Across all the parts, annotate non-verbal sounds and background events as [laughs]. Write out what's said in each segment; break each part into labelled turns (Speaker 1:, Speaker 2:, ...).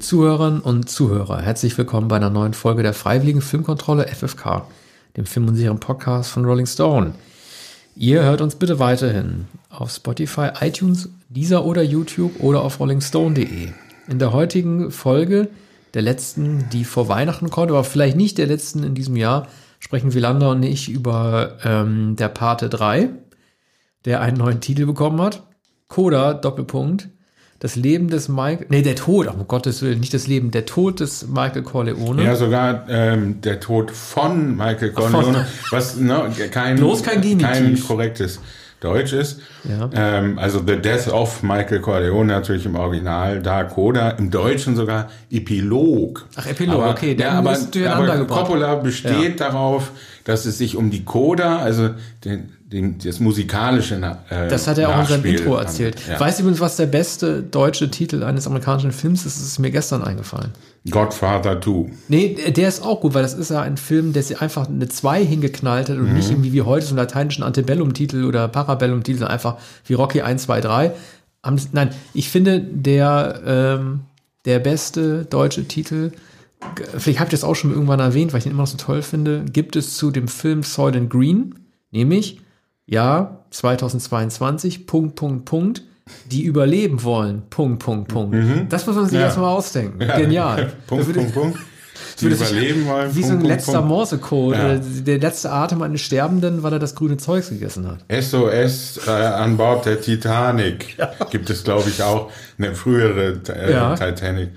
Speaker 1: Zuhörerinnen und Zuhörer, herzlich willkommen bei einer neuen Folge der Freiwilligen Filmkontrolle FFK, dem Film- und Serien-Podcast von Rolling Stone. Ihr hört uns bitte weiterhin auf Spotify, iTunes, Deezer oder YouTube oder auf rollingstone.de. In der heutigen Folge, der letzten, die vor Weihnachten kommt, aber vielleicht nicht der letzten in diesem Jahr, sprechen Wielander und ich über ähm, der Pate 3, der einen neuen Titel bekommen hat. Coda, Doppelpunkt, das Leben des Michael, nee, der Tod, um Gottes Willen, nicht das Leben, der Tod des Michael Corleone.
Speaker 2: Ja, sogar ähm, der Tod von Michael Corleone, was ne, kein,
Speaker 1: Bloß kein Genitiv.
Speaker 2: kein korrektes Deutsch ist.
Speaker 1: Ja.
Speaker 2: Ähm, also The Death of Michael Corleone natürlich im Original, da Coda, im Deutschen sogar Epilog.
Speaker 1: Ach, Epilog,
Speaker 2: aber,
Speaker 1: okay, der
Speaker 2: ja, aber, aber. Coppola besteht darauf, dass es sich um die Coda, also den, den, das musikalische äh,
Speaker 1: Das hat er auch in seinem Intro erzählt.
Speaker 2: Ja.
Speaker 1: Weißt du übrigens, was der beste deutsche Titel eines amerikanischen Films ist? Das ist mir gestern eingefallen.
Speaker 2: Godfather 2.
Speaker 1: Nee, der ist auch gut, weil das ist ja ein Film, der sich einfach eine 2 hingeknallt hat und nicht irgendwie wie heute so einen lateinischen Antebellum-Titel oder Parabellum-Titel, sondern einfach wie Rocky 1, 2, 3. Am- Nein, ich finde, der, ähm, der beste deutsche Titel, vielleicht habe ich das auch schon irgendwann erwähnt, weil ich den immer noch so toll finde, gibt es zu dem Film Soylent Green, nämlich, ja, 2022, Punkt, Punkt, Punkt, die überleben wollen, Punkt, Punkt, Punkt. Das muss man sich
Speaker 2: Ja.
Speaker 1: erstmal ausdenken. Genial. [laughs]
Speaker 2: Punkt,
Speaker 1: würde-
Speaker 2: Punkt, Punkt. [laughs] Die
Speaker 1: würde sich-
Speaker 2: überleben wollen.
Speaker 1: wie so ein
Speaker 2: Punkt, Punkt,
Speaker 1: letzter
Speaker 2: Punkt.
Speaker 1: Morsecode.
Speaker 2: Ja.
Speaker 1: oder Der letzte Atem eines Sterbenden, weil er das grüne Zeugs gegessen hat.
Speaker 2: SOS äh, an Bord der Titanic [laughs] gibt es, glaube ich, auch eine frühere äh,
Speaker 1: Ja.
Speaker 2: Titanic.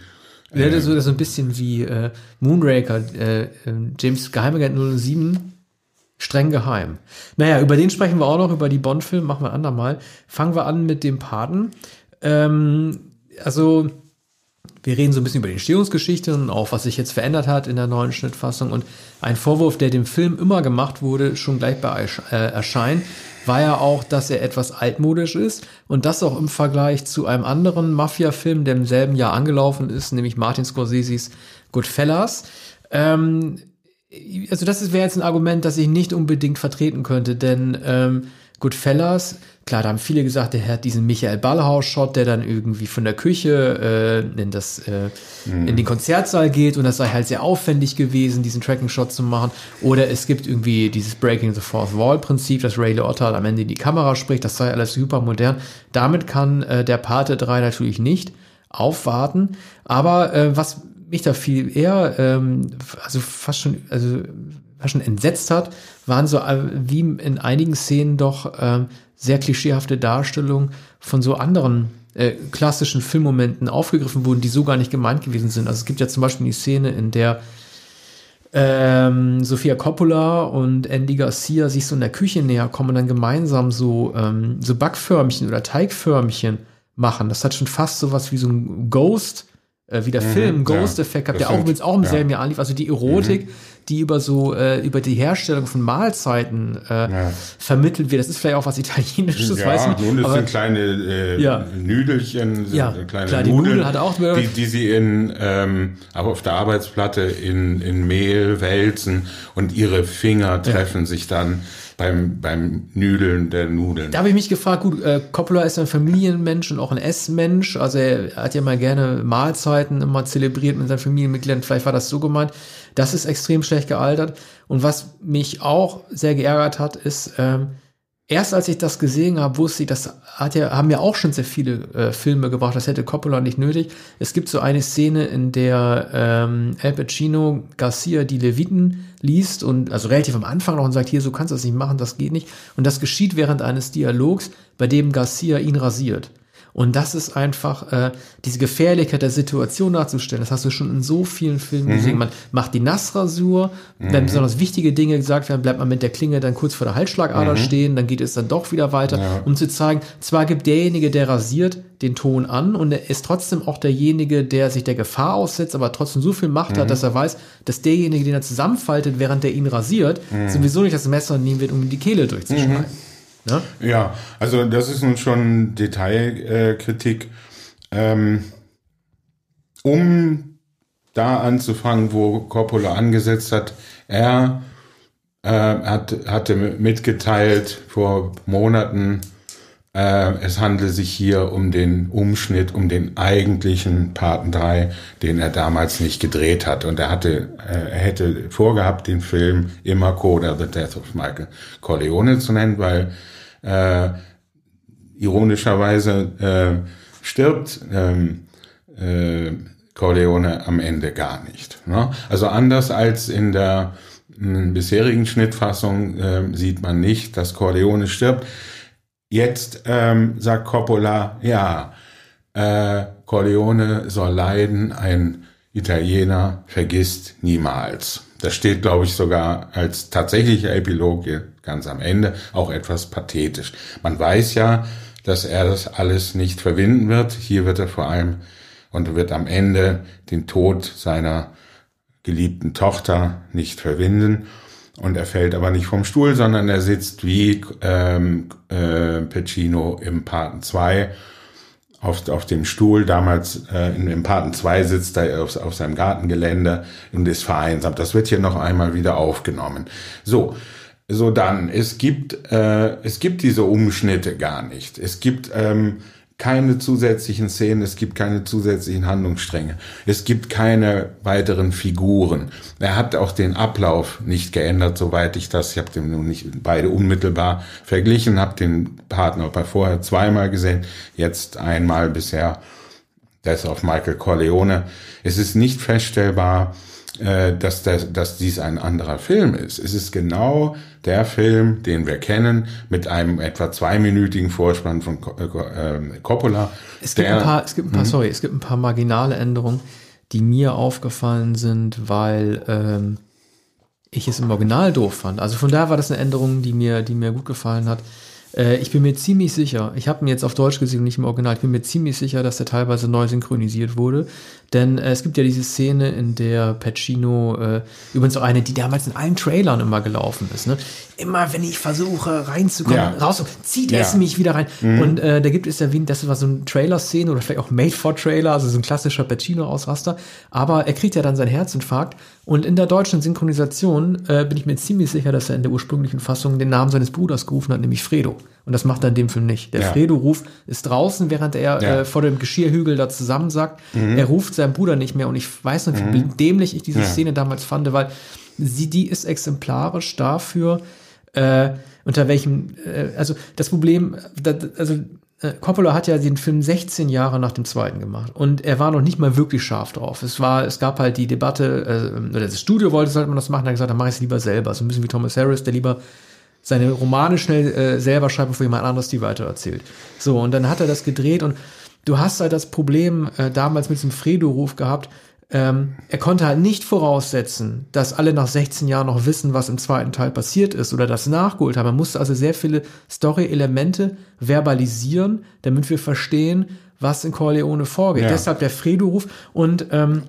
Speaker 1: Ja, das ist so- das ist so ein bisschen wie äh, Moonraker, äh, äh, James Geheimagent 007, streng geheim. Naja, über den sprechen wir auch noch, über die Bond-Filme, machen wir ein andermal. Fangen wir an mit dem Paten. Ähm, also, wir reden so ein bisschen über die Entstehungsgeschichte und auch, was sich jetzt verändert hat in der neuen Schnittfassung. Und ein Vorwurf, der dem Film immer gemacht wurde, schon gleich bei äh, Erscheinen, war ja auch, dass er etwas altmodisch ist und das auch im Vergleich zu einem anderen Mafia-Film, der im selben Jahr angelaufen ist, nämlich Martin Scorseses Goodfellas. Ähm, also das wäre jetzt ein Argument, das ich nicht unbedingt vertreten könnte, denn ähm, Goodfellas, klar, da haben viele gesagt, der hat diesen Michael Ballhaus-Shot, der dann irgendwie von der Küche äh, in das äh, in den Konzertsaal geht und das sei halt sehr aufwendig gewesen, diesen Tracking-Shot zu machen. Oder es gibt irgendwie dieses Breaking the Fourth Wall-Prinzip, dass Ray Liotta am Ende in die Kamera spricht, das sei alles super modern. Damit kann äh, der Pate 3 natürlich nicht aufwarten. Aber äh, was mich da viel eher, ähm, also fast schon, also fast schon entsetzt hat, waren so äh, wie in einigen Szenen doch ähm, sehr klischeehafte Darstellungen von so anderen äh, klassischen Filmmomenten aufgegriffen wurden, die so gar nicht gemeint gewesen sind. Also es gibt ja zum Beispiel die Szene, in der ähm, Sophia Coppola und Andy Garcia sich so in der Küche näher kommen und dann gemeinsam so, ähm, so Backförmchen oder Teigförmchen machen. Das hat schon fast sowas wie so ein Ghost, äh, wie der Film,
Speaker 2: ja.
Speaker 1: Ghost-Effekt gehabt,
Speaker 2: Das
Speaker 1: der auch übrigens auch im
Speaker 2: Ja.
Speaker 1: selben Jahr anlief. Also die Erotik, die über so, äh, über die Herstellung von Mahlzeiten äh, vermittelt wird. Das ist vielleicht auch was Italienisches,
Speaker 2: ja,
Speaker 1: weiß ich
Speaker 2: nun,
Speaker 1: nicht.
Speaker 2: das
Speaker 1: Aber
Speaker 2: sind kleine äh,
Speaker 1: Ja.
Speaker 2: Nüdelchen, sind
Speaker 1: Ja,
Speaker 2: kleine
Speaker 1: klar, die
Speaker 2: Nudeln,
Speaker 1: Nudel hat auch-
Speaker 2: die, die sie in, ähm, aber auf der Arbeitsplatte in, in Mehl wälzen und ihre Finger treffen sich dann beim, beim Nüdeln der Nudeln.
Speaker 1: Da habe ich mich gefragt, gut, äh, Coppola ist ein Familienmensch und auch ein Essmensch. Also er hat ja mal gerne Mahlzeiten immer zelebriert mit seinen Familienmitgliedern. Vielleicht war das so gemeint. Das ist extrem schlecht gealtert. Und was mich auch sehr geärgert hat, ist, ähm, erst als ich das gesehen habe, wusste ich, das hat ja, haben ja auch schon sehr viele äh, Filme gebracht, das hätte Coppola nicht nötig. Es gibt so eine Szene, in der ähm, Al Pacino Garcia die Leviten liest und also relativ am Anfang noch und sagt, hier, so kannst du das nicht machen, das geht nicht. Und das geschieht während eines Dialogs, bei dem Garcia ihn rasiert. Und das ist einfach äh, diese Gefährlichkeit der Situation darzustellen. Das hast du schon in so vielen Filmen gesehen. Man macht die Nassrasur, wenn besonders wichtige Dinge gesagt werden, bleibt man mit der Klinge dann kurz vor der Halsschlagader stehen, dann geht es dann doch wieder weiter, um zu zeigen, zwar gibt derjenige, der rasiert, den Ton an und er ist trotzdem auch derjenige, der sich der Gefahr aussetzt, aber trotzdem so viel Macht hat, dass er weiß, dass derjenige, den er zusammenfaltet, während der ihn rasiert, sowieso nicht das Messer nehmen wird, um ihm die Kehle durchzuschneiden. Ne?
Speaker 2: Ja, also das ist nun schon Detailkritik. Äh, ähm, um da anzufangen, wo Coppola angesetzt hat, er äh, hat, hatte mitgeteilt vor Monaten, äh, es handle sich hier um den Umschnitt, um den eigentlichen Paten 3, den er damals nicht gedreht hat. Und er hatte, äh, er hätte vorgehabt, den Film immer Coda, The Death of Michael Corleone zu nennen, weil äh, ironischerweise äh, stirbt ähm, äh, Corleone am Ende gar nicht. Ne? Also anders als in der bisherigen Schnittfassung äh, sieht man nicht, dass Corleone stirbt. Jetzt ähm, sagt Coppola, ja, äh, Corleone soll leiden, ein Italiener vergisst niemals. Das steht, glaube ich, sogar als tatsächlicher Epilog ganz am Ende, auch etwas pathetisch. Man weiß ja, dass er das alles nicht verwinden wird. Hier wird er vor allem und wird am Ende den Tod seiner geliebten Tochter nicht verwinden. Und er fällt aber nicht vom Stuhl, sondern er sitzt wie ähm, äh, Pacino im Paten 2 auf, auf dem Stuhl. Damals äh, in, im Paten 2 sitzt er auf, auf seinem Gartengelände und ist vereinsamt. Das wird hier noch einmal wieder aufgenommen. So, so dann, es gibt, äh, es gibt diese Umschnitte gar nicht. Es gibt ähm, keine zusätzlichen Szenen, es gibt keine zusätzlichen Handlungsstränge, es gibt keine weiteren Figuren. Er hat auch den Ablauf nicht geändert, soweit ich das, ich habe den nun nicht beide unmittelbar verglichen, habe den Partner bei vorher zweimal gesehen, jetzt einmal bisher, das auf Michael Corleone. Es ist nicht feststellbar, äh, dass, das, dass dies ein anderer Film ist. Es ist genau der Film, den wir kennen, mit einem etwa zweiminütigen Vorspann von äh, Coppola.
Speaker 1: Es gibt der, ein paar, es gibt ein paar, mhm. sorry, es gibt ein paar marginale Änderungen, die mir aufgefallen sind, weil ähm, ich es im Original doof fand. Also von daher war das eine Änderung, die mir, die mir gut gefallen hat. Äh, ich bin mir ziemlich sicher, ich habe ihn jetzt auf Deutsch gesehen, nicht im Original, ich bin mir ziemlich sicher, dass der teilweise neu synchronisiert wurde. Denn äh, es gibt ja diese Szene, in der Pacino, äh, übrigens auch eine, die damals in allen Trailern immer gelaufen ist. Ne? Immer wenn ich versuche reinzukommen, ja. raus, zieht ja. es mich wieder rein. Mhm. Und äh, da gibt es ja, wie, das war so ein Trailer-Szene oder vielleicht auch Made-for-Trailer, also so ein klassischer Pacino-Ausraster. Aber er kriegt ja dann sein Herzinfarkt. Und in der deutschen Synchronisation äh, bin ich mir ziemlich sicher, dass er in der ursprünglichen Fassung den Namen seines Bruders gerufen hat, nämlich Fredo. Und das macht er in dem Film nicht. Der ja. Fredo-Ruf ist draußen, während er ja. äh, vor dem Geschirrhügel da zusammensagt. Mhm. Er ruft seinen Bruder nicht mehr. Und ich weiß nicht, wie mhm. dämlich ich diese ja. Szene damals fand, weil sie, die ist exemplarisch dafür, äh, unter welchem, äh, also das Problem, da, also äh, Coppola hat ja den Film 16 Jahre nach dem zweiten gemacht und er war noch nicht mal wirklich scharf drauf. Es war, es gab halt die Debatte, äh, oder das Studio wollte, sollte man das machen, er hat gesagt, dann mache ich es lieber selber. So ein bisschen wie Thomas Harris, der lieber seine Romane schnell äh, selber schreibt, bevor jemand anderes die weitererzählt. So, und dann hat er das gedreht und du hast halt das Problem äh, damals mit diesem Fredo-Ruf gehabt, ähm, er konnte halt nicht voraussetzen, dass alle nach 16 Jahren noch wissen, was im zweiten Teil passiert ist oder das nachgeholt haben. Er musste also sehr viele Story-Elemente verbalisieren, damit wir verstehen, was in Corleone vorgeht. Ja. Deshalb der Fredo-Ruf und ähm,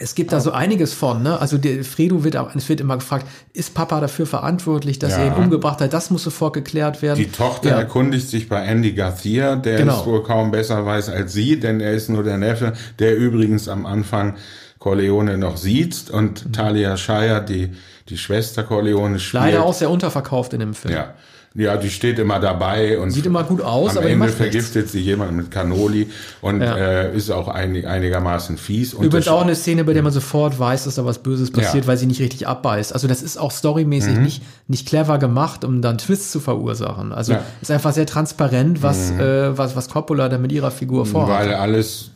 Speaker 1: es gibt da so einiges von, ne? Also der Fredo wird, es wird immer gefragt, ist Papa dafür verantwortlich, dass ja. er ihn umgebracht hat? Das muss sofort geklärt werden.
Speaker 2: Die Tochter ja. erkundigt sich bei Andy Garcia, der genau. es wohl kaum besser weiß als sie, denn er ist nur der Neffe, der übrigens am Anfang Corleone noch sieht und mhm. Talia Shire, die, die Schwester Corleone spielt.
Speaker 1: Leider auch sehr unterverkauft in dem Film.
Speaker 2: Ja. Ja, die steht immer dabei und
Speaker 1: sieht immer gut aus,
Speaker 2: am
Speaker 1: aber
Speaker 2: Ende vergiftet nichts. sie jemand mit Cannoli und ja. äh, ist auch einig, einigermaßen fies.
Speaker 1: Übrigens auch eine Szene, bei der man sofort weiß, dass da was Böses passiert, ja. weil sie nicht richtig abbeißt. Also das ist auch storymäßig mhm. nicht nicht clever gemacht, um dann Twists zu verursachen. Also ja. ist einfach sehr transparent, was mhm. äh, was was Coppola da mit ihrer Figur vorhat.
Speaker 2: Weil alles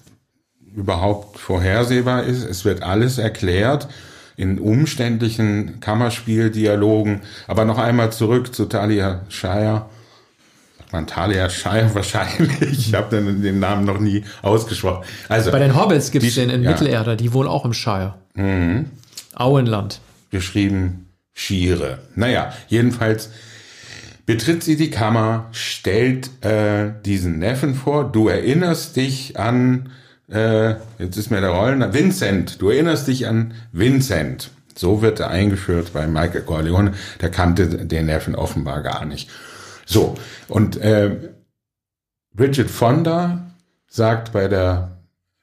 Speaker 2: überhaupt vorhersehbar ist. Es wird alles erklärt in umständlichen Kammerspieldialogen. Aber noch einmal zurück zu Talia Shire. Sagt man Talia Shire [laughs] wahrscheinlich. Ich habe den, den Namen noch nie ausgesprochen.
Speaker 1: Also Bei den Hobbits gibt es den in ja. Mittelerde, die wohnen auch im Shire. Mhm. Auenland.
Speaker 2: Geschrieben Shire. Naja, jedenfalls betritt sie die Kammer, stellt äh, diesen Neffen vor. Du erinnerst dich an äh, jetzt ist mir der Rollen, Vincent, du erinnerst dich an Vincent. So wird er eingeführt bei Michael Corleone. Der kannte den Neffen offenbar gar nicht. So, und äh, Bridget Fonda sagt bei der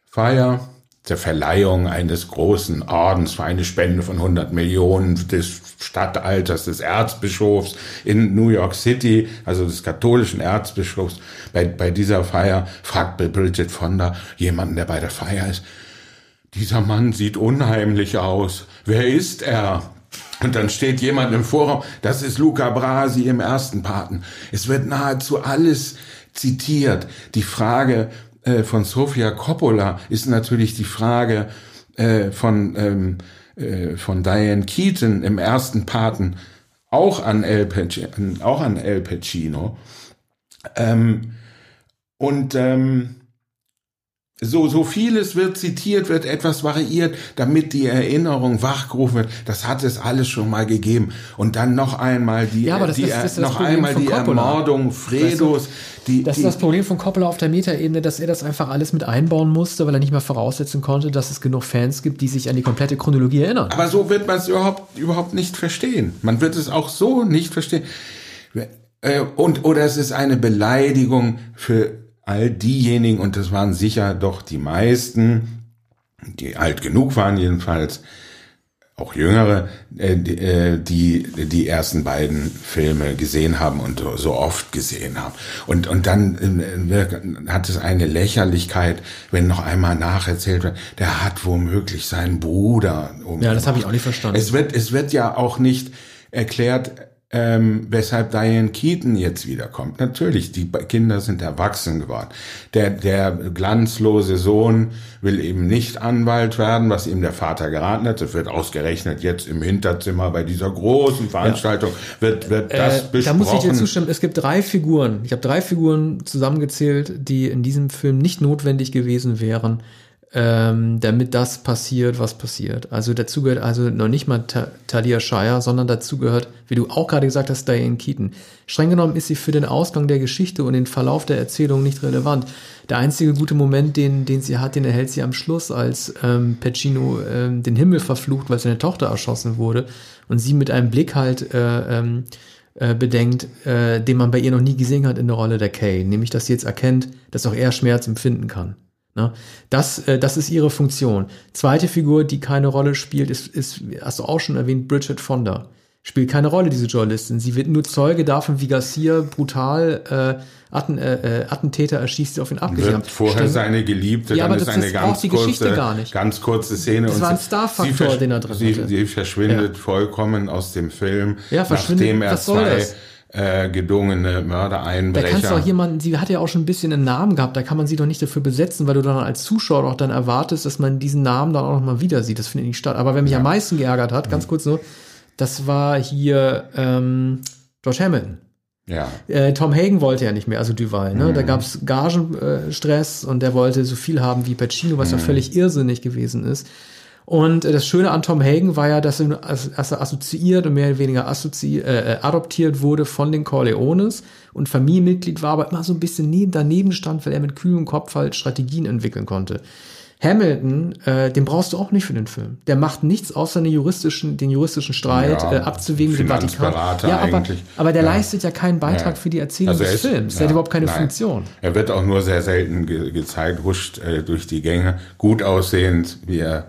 Speaker 2: Feier, der Verleihung eines großen Ordens für eine Spende von 100 Millionen des Stadtalters des Erzbischofs in New York City, also des katholischen Erzbischofs. Bei, bei dieser Feier fragt Bridget Fonda jemanden, der bei der Feier ist, dieser Mann sieht unheimlich aus. Wer ist er? Und dann steht jemand im Vorraum, das ist Luca Brasi im ersten Paten. Es wird nahezu alles zitiert. Die Frage äh, von Sofia Coppola ist natürlich die Frage äh, von, ähm, äh, von Diane Keaton im ersten Paten auch an El Pacino. Auch an El Pacino. Ähm, und ähm, so, so vieles wird zitiert, wird etwas variiert, damit die Erinnerung wachgerufen wird. Das hat es alles schon mal gegeben. Und dann noch einmal die,
Speaker 1: ja, das
Speaker 2: die,
Speaker 1: ist, das ist
Speaker 2: noch einmal die
Speaker 1: Coppola.
Speaker 2: Ermordung Fredos. Die,
Speaker 1: das
Speaker 2: die,
Speaker 1: ist das Problem von Coppola auf der Metaebene, dass er das einfach alles mit einbauen musste, weil er nicht mehr voraussetzen konnte, dass es genug Fans gibt, die sich an die komplette Chronologie erinnern.
Speaker 2: Aber so wird man es überhaupt, überhaupt nicht verstehen. Man wird es auch so nicht verstehen. Äh, und, oder es ist eine Beleidigung für all diejenigen, und das waren sicher doch die meisten, die alt genug waren jedenfalls, auch jüngere, äh, die die ersten beiden Filme gesehen haben und so oft gesehen haben. Und, und dann hat es eine Lächerlichkeit, wenn noch einmal nacherzählt wird, der hat womöglich seinen Bruder
Speaker 1: umgebracht. Ja, das habe ich auch nicht verstanden.
Speaker 2: Es wird, es wird ja auch nicht erklärt, ähm, weshalb Diane Keaton jetzt wiederkommt. Natürlich, die Kinder sind erwachsen geworden. Der, der glanzlose Sohn will eben nicht Anwalt werden, was ihm der Vater geraten hat. Das wird ausgerechnet jetzt im Hinterzimmer bei dieser großen Veranstaltung, ja. wird, wird das äh, besprochen.
Speaker 1: Da muss ich dir zustimmen. Es gibt drei Figuren. Ich habe drei Figuren zusammengezählt, die in diesem Film nicht notwendig gewesen wären ähm, damit das passiert, was passiert. Also dazu gehört also noch nicht mal Ta Talia Shire, sondern dazu gehört, wie du auch gerade gesagt hast, Diane Keaton. Streng genommen ist sie für den Ausgang der Geschichte und den Verlauf der Erzählung nicht relevant. Der einzige gute Moment, den, den sie hat, den erhält sie am Schluss, als ähm, Pacino ähm, den Himmel verflucht, weil seine Tochter erschossen wurde und sie mit einem Blick halt äh, ähm, äh, bedenkt, äh, den man bei ihr noch nie gesehen hat in der Rolle der Kay, nämlich dass sie jetzt erkennt, dass auch er Schmerz empfinden kann. Ne? Das, äh, das ist ihre Funktion. Zweite Figur, die keine Rolle spielt, ist, ist, hast du auch schon erwähnt, Bridget Fonda. Spielt keine Rolle, diese Journalistin. Sie wird nur Zeuge davon, wie Garcia brutal äh, Atten, äh, äh Attentäter erschießt, die auf ihn abgesehen haben.
Speaker 2: Vorher Stimmt. seine Geliebte,
Speaker 1: ja,
Speaker 2: dann
Speaker 1: aber
Speaker 2: ist eine ganz kurze, ganz kurze Szene.
Speaker 1: Das war ein Star-Faktor, den er drin
Speaker 2: sie,
Speaker 1: hatte.
Speaker 2: Sie verschwindet ja. vollkommen aus dem Film,
Speaker 1: ja,
Speaker 2: nachdem er zwei das? Äh, gedungene Mördereinbrecher.
Speaker 1: Da kannst du auch jemanden, sie hat ja auch schon ein bisschen einen Namen gehabt, da kann man sie doch nicht dafür besetzen, weil du dann als Zuschauer auch dann erwartest, dass man diesen Namen dann auch noch mal wieder sieht. Das findet nicht statt. Aber wer mich ja. am meisten geärgert hat, ganz mhm. kurz so, das war hier ähm, George Hamilton.
Speaker 2: Ja.
Speaker 1: Äh, Tom Hagen wollte ja nicht mehr, also Duval. Ne? Mhm. Da gab es Gagenstress äh, und der wollte so viel haben wie Pacino, was mhm. ja völlig irrsinnig gewesen ist. Und das Schöne an Tom Hagen war ja, dass er, dass er assoziiert und mehr oder weniger assozi äh, adoptiert wurde von den Corleones und Familienmitglied war, aber immer so ein bisschen neben, daneben stand, weil er mit kühlem Kopf halt Strategien entwickeln konnte. Hamilton, äh, den brauchst du auch nicht für den Film. Der macht nichts außer den juristischen, den juristischen Streit ja, äh, abzuwägen mit dem Vatikan. Ja, aber, aber der ja. leistet ja keinen Beitrag ja. für die Erzählung also des ist, Films. Der hat überhaupt keine nein. Funktion.
Speaker 2: Er wird auch nur sehr selten ge gezeigt, huscht äh, durch die Gänge, gut aussehend, wie er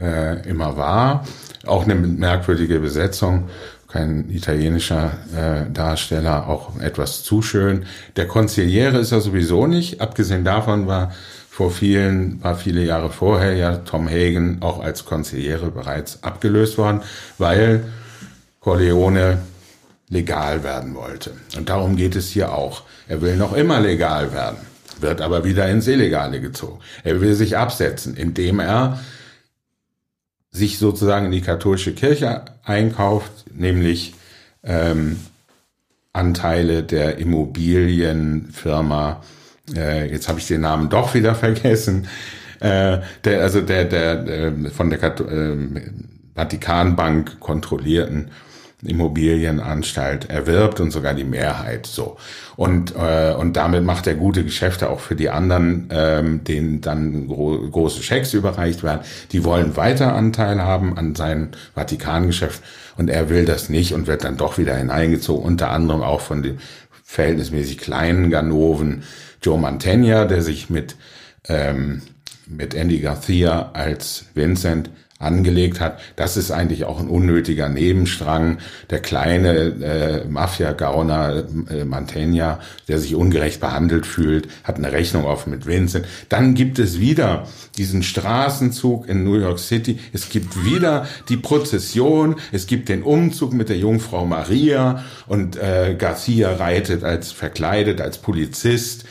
Speaker 2: äh, immer war. Auch eine merkwürdige Besetzung. Kein italienischer äh, Darsteller, auch etwas zu schön. Der Konziliere ist er sowieso nicht. Abgesehen davon war vor vielen, war viele Jahre vorher ja Tom Hagen auch als Konziliere bereits abgelöst worden, weil Corleone legal werden wollte. Und darum geht es hier auch. Er will noch immer legal werden, wird aber wieder ins Illegale gezogen. Er will sich absetzen, indem er sich sozusagen in die katholische Kirche einkauft, nämlich ähm, Anteile der Immobilienfirma, äh, jetzt habe ich den Namen doch wieder vergessen, äh, der, also der, der, der von der Kat äh, Vatikanbank kontrollierten Immobilienanstalt erwirbt und sogar die Mehrheit so. Und, äh, und damit macht er gute Geschäfte auch für die anderen, ähm, denen dann gro große Schecks überreicht werden. Die wollen weiter Anteil haben an seinem Vatikangeschäft und er will das nicht und wird dann doch wieder hineingezogen, unter anderem auch von dem verhältnismäßig kleinen Ganoven Joe Mantegna, der sich mit ähm, mit Andy Garcia als Vincent angelegt hat. Das ist eigentlich auch ein unnötiger Nebenstrang. Der kleine äh, Mafia-Gauner äh, Mantegna, der sich ungerecht behandelt fühlt, hat eine Rechnung offen mit Vincent. Dann gibt es wieder diesen Straßenzug in New York City. Es gibt wieder die Prozession. Es gibt den Umzug mit der Jungfrau Maria und äh, Garcia reitet als verkleidet als Polizist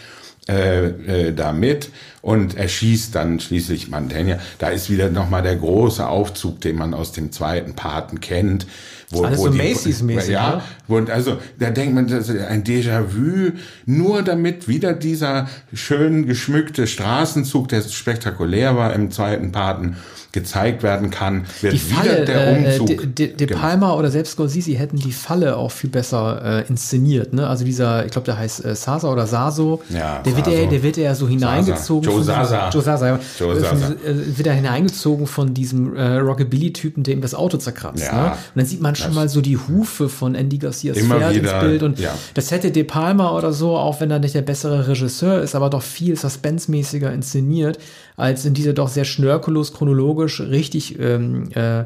Speaker 2: äh, äh, damit und erschießt dann schließlich Mantegna. Da ist wieder nochmal der große Aufzug, den man aus dem zweiten Paten kennt.
Speaker 1: Wo, Alles wo so Macy's-mäßig,
Speaker 2: ja. Ne? Und also da denkt man, das ist ein Déjà-vu, nur damit wieder dieser schön geschmückte Straßenzug, der spektakulär war im zweiten Paten, gezeigt werden kann,
Speaker 1: wird die Falle, wieder der äh, Umzug. Äh, De, De, De Palma oder selbst Scorsese hätten die Falle auch viel besser äh, inszeniert. Ne? Also dieser, ich glaube, der heißt äh, Sasa oder Saso. Ja, der, Saso. Wird ja, der wird ja so hineingezogen.
Speaker 2: Joe Sasa.
Speaker 1: Joe Sasa. Joe Sasa. Von, äh, wird er hineingezogen von diesem äh, Rockabilly-Typen, der ihm das Auto zerkratzt. Ja, ne? Und dann sieht man schon mal so die Hufe von Andy Garcias Pferd wieder, ins Bild. Und ja. das hätte De Palma oder so, auch wenn er nicht der bessere Regisseur ist, aber doch viel suspensemäßiger inszeniert als in dieser doch sehr schnörkellos chronologisch richtig ähm, äh,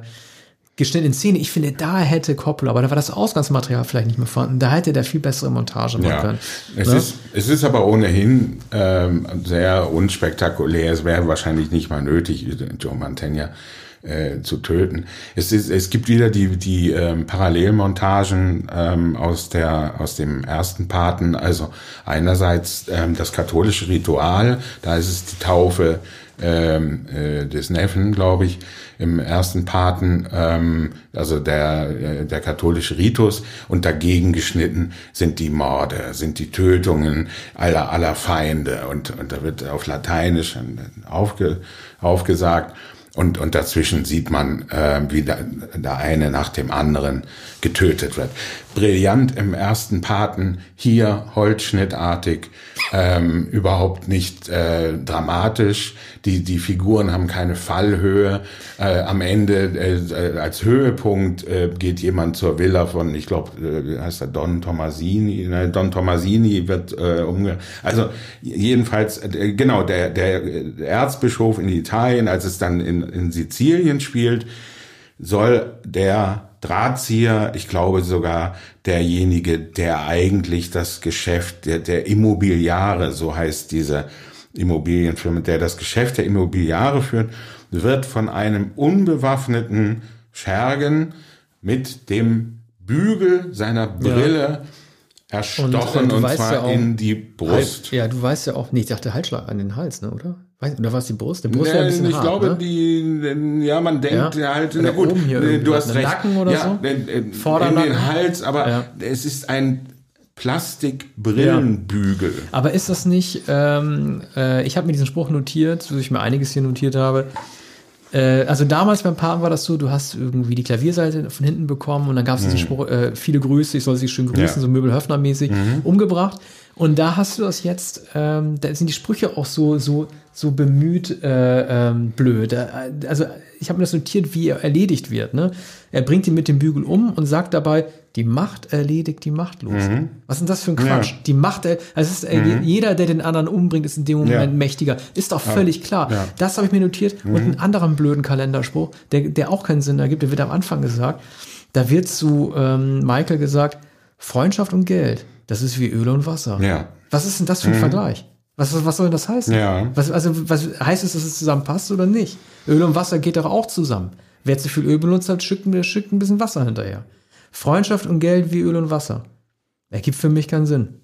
Speaker 1: geschnitten in Szene. Ich finde, da hätte Coppola, aber da war das Ausgangsmaterial vielleicht nicht mehr vorhanden, da hätte der viel bessere Montage machen ja. können.
Speaker 2: Es, ne? ist, es ist aber ohnehin ähm, sehr unspektakulär. Es wäre wahrscheinlich nicht mal nötig, Joe Mantegna äh, zu töten. Es, ist, es gibt wieder die, die ähm, Parallelmontagen ähm, aus, der, aus dem ersten Paten. Also einerseits ähm, das katholische Ritual, da ist es die Taufe ähm, äh, des Neffen, glaube ich, im ersten Paten, ähm, also der, äh, der katholische Ritus und dagegen geschnitten sind die Morde, sind die Tötungen aller, aller Feinde und, und da wird auf Lateinisch aufge, aufgesagt. Und, und dazwischen sieht man, äh, wie der, der eine nach dem anderen getötet wird. Brillant im ersten Paten, hier holzschnittartig, ähm, überhaupt nicht äh, dramatisch. Die, die Figuren haben keine Fallhöhe. Äh, am Ende äh, als Höhepunkt äh, geht jemand zur Villa von, ich glaube, äh, heißt er Don Tomasini. Ne, Don Tomasini wird äh, umge... Also jedenfalls, äh, genau, der, der Erzbischof in Italien, als es dann in, in Sizilien spielt, soll der Drahtzieher, ich glaube sogar derjenige, der eigentlich das Geschäft der, der Immobiliare, so heißt diese Immobilienfirma, der das Geschäft der Immobiliare führt, wird von einem unbewaffneten Schergen mit dem Bügel seiner Brille ja. erstochen und, äh, und zwar ja auch, in die Brust.
Speaker 1: Halt, ja, du weißt ja auch, nee, ich dachte Halsschlag an den Hals, ne, oder? Weiß, oder war es die Brust? Die Brust nee, ein bisschen
Speaker 2: Ich
Speaker 1: hart,
Speaker 2: glaube,
Speaker 1: ne?
Speaker 2: die, ja, man denkt ja, halt,
Speaker 1: na gut, du hast recht. Nacken oder
Speaker 2: ja, so? In, in den Hals, aber ja. es ist ein Plastikbrillenbügel. Ja.
Speaker 1: Aber ist das nicht, ähm, äh, ich habe mir diesen Spruch notiert, so ich mir einiges hier notiert habe. Äh, also damals beim Paaren war das so, du hast irgendwie die Klavierseite von hinten bekommen und dann gab es mhm. diesen Spruch, äh, viele Grüße, ich soll sie schön grüßen, ja. so Möbel-Höfner-mäßig, mhm. umgebracht. Und da hast du das jetzt, ähm, da sind die Sprüche auch so, so, so bemüht äh, ähm, blöd. Also ich habe mir das notiert, wie er erledigt wird. Ne? Er bringt ihn mit dem Bügel um und sagt dabei, die Macht erledigt die Machtlosen. Mhm. Was ist denn das für ein Quatsch? Ja. Die Macht, also ist, äh, mhm. jeder, der den anderen umbringt, ist in dem Moment ja. mächtiger. Ist doch völlig klar. Ja. Das habe ich mir notiert. Mhm. Und einen anderen blöden Kalenderspruch, der, der auch keinen Sinn ergibt, der wird am Anfang gesagt. Da wird zu ähm, Michael gesagt, Freundschaft und Geld. Das ist wie Öl und Wasser.
Speaker 2: Ja.
Speaker 1: Was ist denn das für ein mhm. Vergleich? Was, was soll denn das heißen?
Speaker 2: Ja.
Speaker 1: Was, also, was heißt es, dass es zusammenpasst oder nicht? Öl und Wasser geht doch auch zusammen. Wer zu viel Öl benutzt hat, schickt, schickt ein bisschen Wasser hinterher. Freundschaft und Geld wie Öl und Wasser. Ergibt für mich keinen Sinn.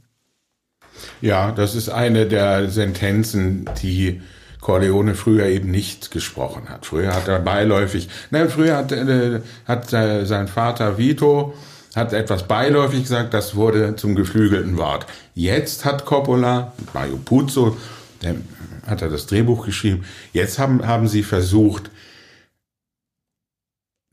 Speaker 2: Ja, das ist eine der Sentenzen, die Corleone früher eben nicht gesprochen hat. Früher hat er beiläufig, nein, früher hat, äh, hat äh, sein Vater Vito hat etwas beiläufig gesagt, das wurde zum geflügelten Wort. Jetzt hat Coppola, Mario Puzo, der hat er das Drehbuch geschrieben, jetzt haben, haben sie versucht,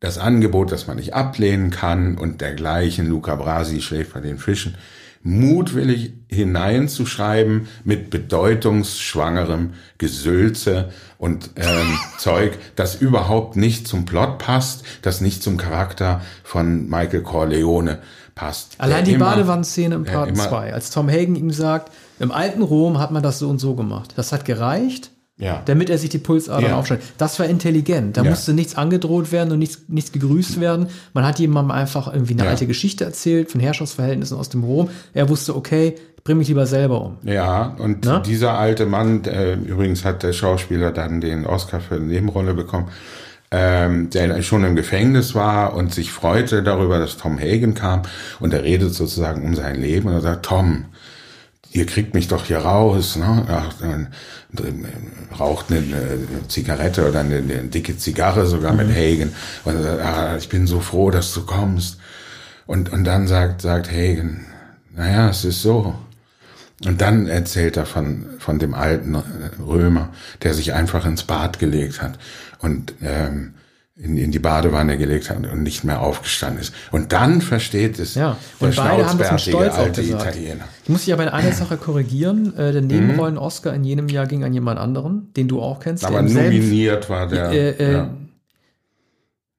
Speaker 2: das Angebot, das man nicht ablehnen kann und dergleichen, Luca Brasi schläft bei den Fischen, mutwillig hineinzuschreiben mit bedeutungsschwangerem Gesülze und ähm, [laughs] Zeug, das überhaupt nicht zum Plot passt, das nicht zum Charakter von Michael Corleone passt.
Speaker 1: Allein die Badewannenszene im Part 2, als Tom Hagen ihm sagt, im alten Rom hat man das so und so gemacht. Das hat gereicht
Speaker 2: Ja.
Speaker 1: damit er sich die Pulsadern
Speaker 2: Ja.
Speaker 1: aufschneidet. Das war intelligent. Da
Speaker 2: Ja.
Speaker 1: musste nichts angedroht werden und nichts, nichts gegrüßt werden. Man hat jemandem einfach irgendwie eine
Speaker 2: Ja.
Speaker 1: alte Geschichte erzählt von Herrschaftsverhältnissen aus dem Rom. Er wusste, okay, bring mich lieber selber um.
Speaker 2: Ja, und
Speaker 1: Na?
Speaker 2: dieser alte Mann, äh, übrigens hat der Schauspieler dann den Oscar für eine Nebenrolle bekommen, ähm, der schon im Gefängnis war und sich freute darüber, dass Tom Hagen kam und er redet sozusagen um sein Leben und er sagt, Tom, ihr kriegt mich doch hier raus, ne? Ach, äh, raucht eine, Zigarette oder eine, eine dicke Zigarre sogar mit Hagen und sagt, ah, ich bin so froh, dass du kommst. Und, und dann sagt, sagt Hagen, naja, es ist so. Und dann erzählt er von, von dem alten äh, Römer, der sich einfach ins Bad gelegt hat und ähm, in, in die Badewanne gelegt hat und nicht mehr aufgestanden ist. Und dann versteht es
Speaker 1: Ja,
Speaker 2: der
Speaker 1: und beide haben das mit
Speaker 2: schnauzbärtige
Speaker 1: Stolz auch
Speaker 2: alte
Speaker 1: gesagt.
Speaker 2: Italiener.
Speaker 1: Ich muss dich aber in einer [clears throat] Sache korrigieren. Äh, der Nebenrollen-Oscar in jenem Jahr ging an jemand anderen, den du auch kennst. der
Speaker 2: Aber nominiert war der.
Speaker 1: Äh, äh,
Speaker 2: ja.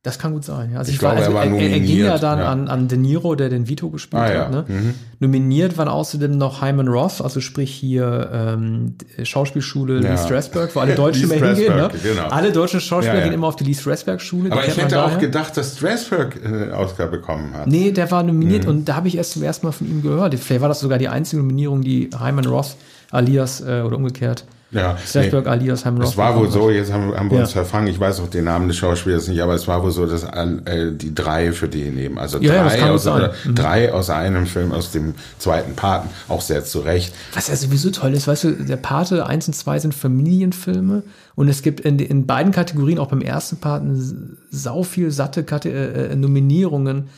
Speaker 1: Das kann gut sein. Ja. Also
Speaker 2: Ich
Speaker 1: ich, war,
Speaker 2: glaube,
Speaker 1: also
Speaker 2: er war
Speaker 1: er, er ging ja
Speaker 2: nominiert,
Speaker 1: dann
Speaker 2: ja.
Speaker 1: An, an De Niro, der den Vito gespielt
Speaker 2: Ah,
Speaker 1: hat. Ne?
Speaker 2: Mhm.
Speaker 1: Nominiert waren außerdem noch Hyman Roth, also sprich hier ähm, Schauspielschule
Speaker 2: Ja.
Speaker 1: Lee Strasberg, wo alle Deutschen [laughs] immer hingehen. Ne?
Speaker 2: Genau.
Speaker 1: Alle deutschen Schauspieler gehen immer auf die Lee Strasberg-Schule.
Speaker 2: Aber ich hätte auch
Speaker 1: daher.
Speaker 2: gedacht, dass Strasberg äh, Oscar bekommen hat.
Speaker 1: Nee, der war
Speaker 2: Mhm.
Speaker 1: nominiert und da habe ich erst zum ersten Mal von ihm gehört. Vielleicht war das sogar die einzige Nominierung, die Hyman Roth alias äh, oder umgekehrt
Speaker 2: Ja,
Speaker 1: Strasberg alias Hyman Roth.
Speaker 2: Es war wohl so, jetzt haben, haben wir uns
Speaker 1: Ja.
Speaker 2: verfangen, ich weiß auch den Namen des Schauspielers nicht, aber es war wohl so, dass äh, die drei für die nehmen, also
Speaker 1: Ja,
Speaker 2: drei, aus,
Speaker 1: Mhm.
Speaker 2: drei aus einem Film, aus dem zweiten Paten, auch sehr zu Recht.
Speaker 1: Was ja sowieso toll ist, weißt du, der Pate 1 und 2 sind Familienfilme und es gibt in, in beiden Kategorien, auch beim ersten Paten, sau viel satte Kate äh, äh, Nominierungen.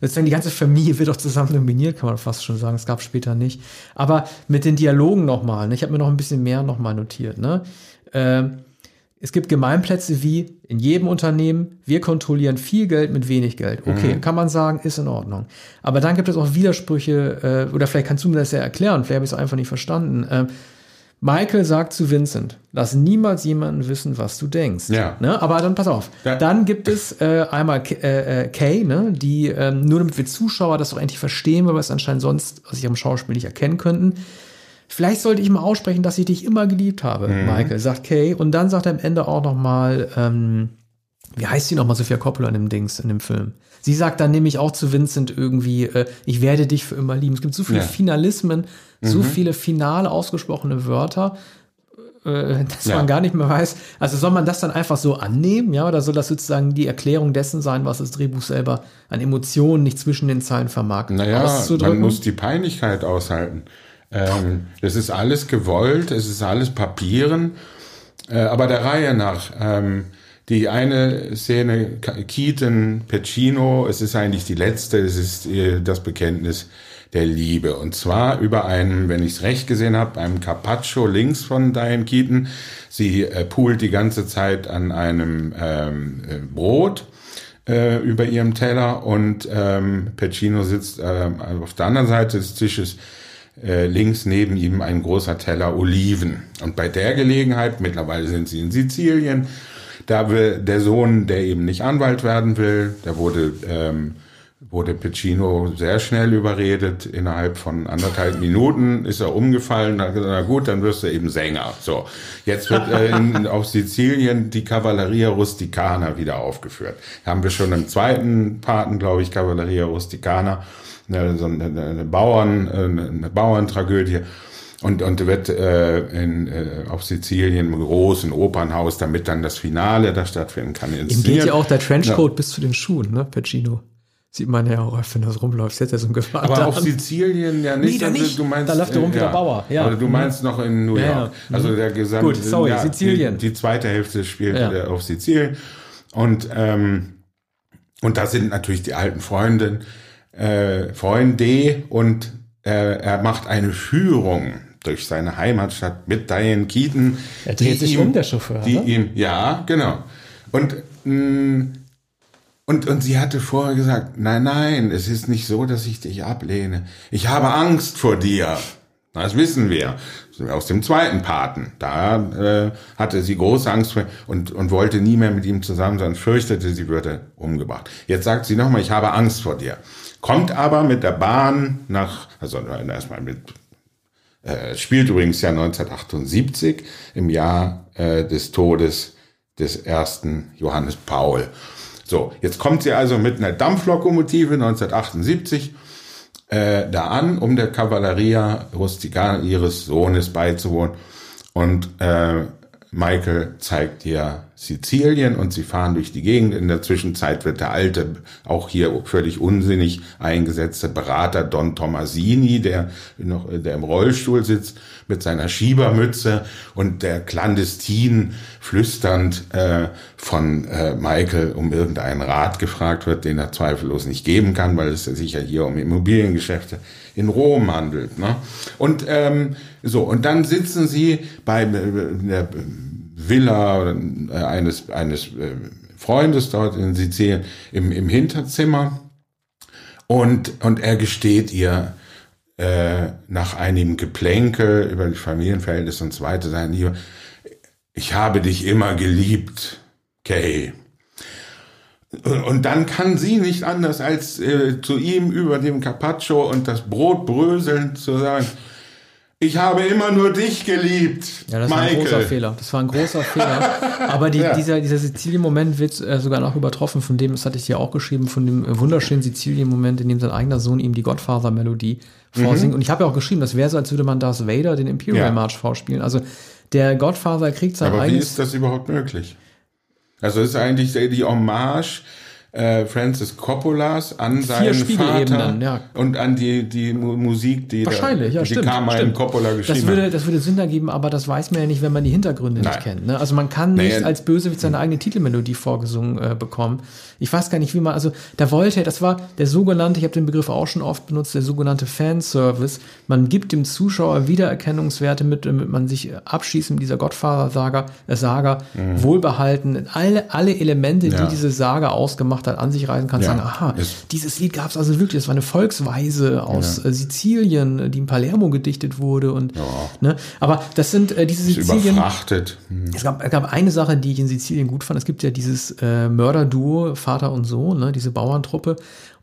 Speaker 1: Sozusagen die ganze Familie wird auch zusammen nominiert, kann man fast schon sagen. Es gab später nicht. Aber mit den Dialogen nochmal, ne? ich habe mir noch ein bisschen mehr nochmal notiert. Ne? Ähm, es gibt Gemeinplätze wie in jedem Unternehmen, wir kontrollieren viel Geld mit wenig Geld. Okay, kann man sagen, ist in Ordnung. Aber dann gibt es auch Widersprüche, äh, oder vielleicht kannst du mir das ja erklären, vielleicht habe ich es einfach nicht verstanden. Ähm, Michael sagt zu Vincent, lass niemals jemanden wissen, was du denkst.
Speaker 2: Ja.
Speaker 1: Ne? Aber dann pass auf.
Speaker 2: Ja.
Speaker 1: Dann gibt es äh, einmal K äh, äh, Kay, ne? die ähm, nur damit wir Zuschauer das auch endlich verstehen, weil wir es anscheinend sonst aus ihrem Schauspiel nicht erkennen könnten. Vielleicht sollte ich mal aussprechen, dass ich dich immer geliebt habe,
Speaker 2: Mhm.
Speaker 1: Michael, sagt Kay. Und dann sagt er am Ende auch noch mal, ähm, wie heißt sie noch mal, Sophia Coppola in dem Dings, in dem Film? Sie sagt dann nämlich auch zu Vincent irgendwie, äh, ich werde dich für immer lieben. Es gibt so viele
Speaker 2: Ja. Mhm.
Speaker 1: Finalismen, so viele final ausgesprochene Wörter, äh, dass
Speaker 2: Ja.
Speaker 1: man gar nicht mehr weiß. Also soll man das dann einfach so annehmen, ja, oder soll das sozusagen die Erklärung dessen sein, was das Drehbuch selber an Emotionen nicht zwischen den Zeilen vermag
Speaker 2: Naja, man muss die Peinlichkeit aushalten. Ähm, das ist alles gewollt, es ist alles Papieren, äh, aber der Reihe nach. Ähm, die eine Szene, Keaton, Pacino, es ist eigentlich die letzte, es ist äh, das Bekenntnis der Liebe. Und zwar über einen, wenn ich es recht gesehen habe, einem Carpaccio links von Diane Keaton. Sie äh, poolt die ganze Zeit an einem ähm, äh, Brot äh, über ihrem Teller und ähm, Pacino sitzt äh, auf der anderen Seite des Tisches äh, links neben ihm ein großer Teller Oliven. Und bei der Gelegenheit, mittlerweile sind sie in Sizilien, da will der Sohn, der eben nicht Anwalt werden will, der wurde, ähm, wurde Pacino sehr schnell überredet. Innerhalb von anderthalb Minuten ist er umgefallen. Hat gesagt, na gut, dann wirst du eben Sänger. So, jetzt wird äh, in, [laughs] auf Sizilien die Cavalleria Rusticana wieder aufgeführt. Haben wir schon im zweiten Paten, glaube ich, Cavalleria Rusticana, eine, so eine, eine Bauern, äh, eine Bauerntragödie. Und, und wird äh, in, äh, auf Sizilien im großen Opernhaus, damit dann das Finale da stattfinden kann.
Speaker 1: Ihm geht ja auch der Trenchcoat bis zu den Schuhen, ne, Pacino. Sieht man ja auch, wenn das rumläuft. Jetzt er so ein Gewand
Speaker 2: Aber auf. Sizilien ja nicht.
Speaker 1: Nee, da
Speaker 2: also
Speaker 1: nicht.
Speaker 2: Du meinst,
Speaker 1: Da läuft er rum wie der Bauer, ja.
Speaker 2: Aber du meinst noch in New
Speaker 1: Ja, ja.
Speaker 2: York. Also der gesamte.
Speaker 1: Gut, sorry, Sizilien.
Speaker 2: Die, die zweite Hälfte spielt
Speaker 1: Ja.
Speaker 2: er auf Sizilien. Und, ähm, und da sind natürlich die alten Freundinnen, äh, Freunde und äh, er macht eine Führung durch seine Heimatstadt mit Diane Keaton.
Speaker 1: Er dreht sich
Speaker 2: ihm-
Speaker 1: um, der Chauffeur,
Speaker 2: Die
Speaker 1: ne?
Speaker 2: ihm, ja, genau. Und mh, und, und sie hatte vorher gesagt, nein, nein, es ist nicht so, dass ich dich ablehne. Ich habe Angst vor dir. Das wissen wir. Aus dem zweiten Paten. Da äh, hatte sie große Angst vor und, und wollte nie mehr mit ihm zusammen sein, fürchtete, sie würde umgebracht. Jetzt sagt sie nochmal, ich habe Angst vor dir. Kommt aber mit der Bahn nach, also erstmal mit Äh, spielt übrigens ja 1978 im Jahr äh, des Todes des ersten Johannes Paul. So, jetzt kommt sie also mit einer Dampflokomotive 1978 äh, da an, um der Cavalleria Rusticana ihres Sohnes beizuwohnen. Und äh, Michael zeigt ihr Sizilien und sie fahren durch die Gegend. In der Zwischenzeit wird der alte, auch hier völlig unsinnig eingesetzte Berater Don Tomasini, der noch, der im Rollstuhl sitzt, mit seiner Schiebermütze und der clandestin flüsternd äh, von äh, Michael um irgendeinen Rat gefragt wird, den er zweifellos nicht geben kann, weil es sich ja hier um Immobiliengeschäfte in Rom handelt. Ne? Und ähm, so, und dann sitzen sie bei äh, der Villa äh, eines, eines äh, Freundes dort in Sizilien im, im Hinterzimmer und, und er gesteht ihr äh, nach einem Geplänkel über die Familienverhältnisse und so weiter, sein Lieber, ich habe dich immer geliebt, Kay. Und dann kann sie nicht anders als äh, zu ihm über dem Carpaccio und das Brot bröseln zu sagen, ich habe immer nur dich geliebt.
Speaker 1: Ja, das
Speaker 2: Michael.
Speaker 1: war ein großer Fehler. Das war ein großer Fehler. [laughs] Aber die,
Speaker 2: Ja.
Speaker 1: dieser, dieser Sizilien-Moment wird äh, sogar noch übertroffen von dem, das hatte ich dir auch geschrieben, von dem äh, wunderschönen Sizilien-Moment, in dem sein eigener Sohn ihm die Godfather-Melodie vorsingt. Und ich habe ja auch geschrieben, das wäre so, als würde man Darth Vader den Imperial
Speaker 2: Mhm. Ja.
Speaker 1: March vorspielen. Also der Godfather kriegt sein
Speaker 2: Aber wie
Speaker 1: eigenes.
Speaker 2: ist das überhaupt möglich? Also es ist eigentlich die Hommage äh, Francis Coppolas an seinen Vater
Speaker 1: ja.
Speaker 2: und an die, die Mu Musik, die,
Speaker 1: Wahrscheinlich, ja,
Speaker 2: die
Speaker 1: stimmt.
Speaker 2: Carmine
Speaker 1: stimmt.
Speaker 2: Coppola geschrieben
Speaker 1: das würde,
Speaker 2: hat.
Speaker 1: das würde Sinn ergeben, aber das weiß man ja nicht, wenn man die Hintergründe
Speaker 2: Nein.
Speaker 1: nicht kennt. Ne? Also man kann nicht
Speaker 2: Naja.
Speaker 1: als Bösewicht seine eigene Titelmelodie vorgesungen äh, bekommen. Ich weiß gar nicht, wie man, also da wollte er, das war der sogenannte, ich habe den Begriff auch schon oft benutzt, der sogenannte Fanservice. Man gibt dem Zuschauer Wiedererkennungswerte mit, damit man sich abschließt mit dieser Godfather-Saga, äh, Saga, wohlbehalten, alle, alle Elemente,
Speaker 2: Mhm. Ja.
Speaker 1: die diese Saga ausgemacht hat, an sich reißen kann,
Speaker 2: Ja.
Speaker 1: sagen, aha, dieses Lied gab es also wirklich, das war eine Volksweise aus äh, Sizilien, die in Palermo gedichtet wurde und ne, aber das sind äh, diese Sizilien.
Speaker 2: überfrachtet. Hm.
Speaker 1: Es gab, es gab eine Sache, die ich in Sizilien gut fand. Es gibt ja dieses äh, Mörderduo, Vater und Sohn, ne, diese Bauerntruppe.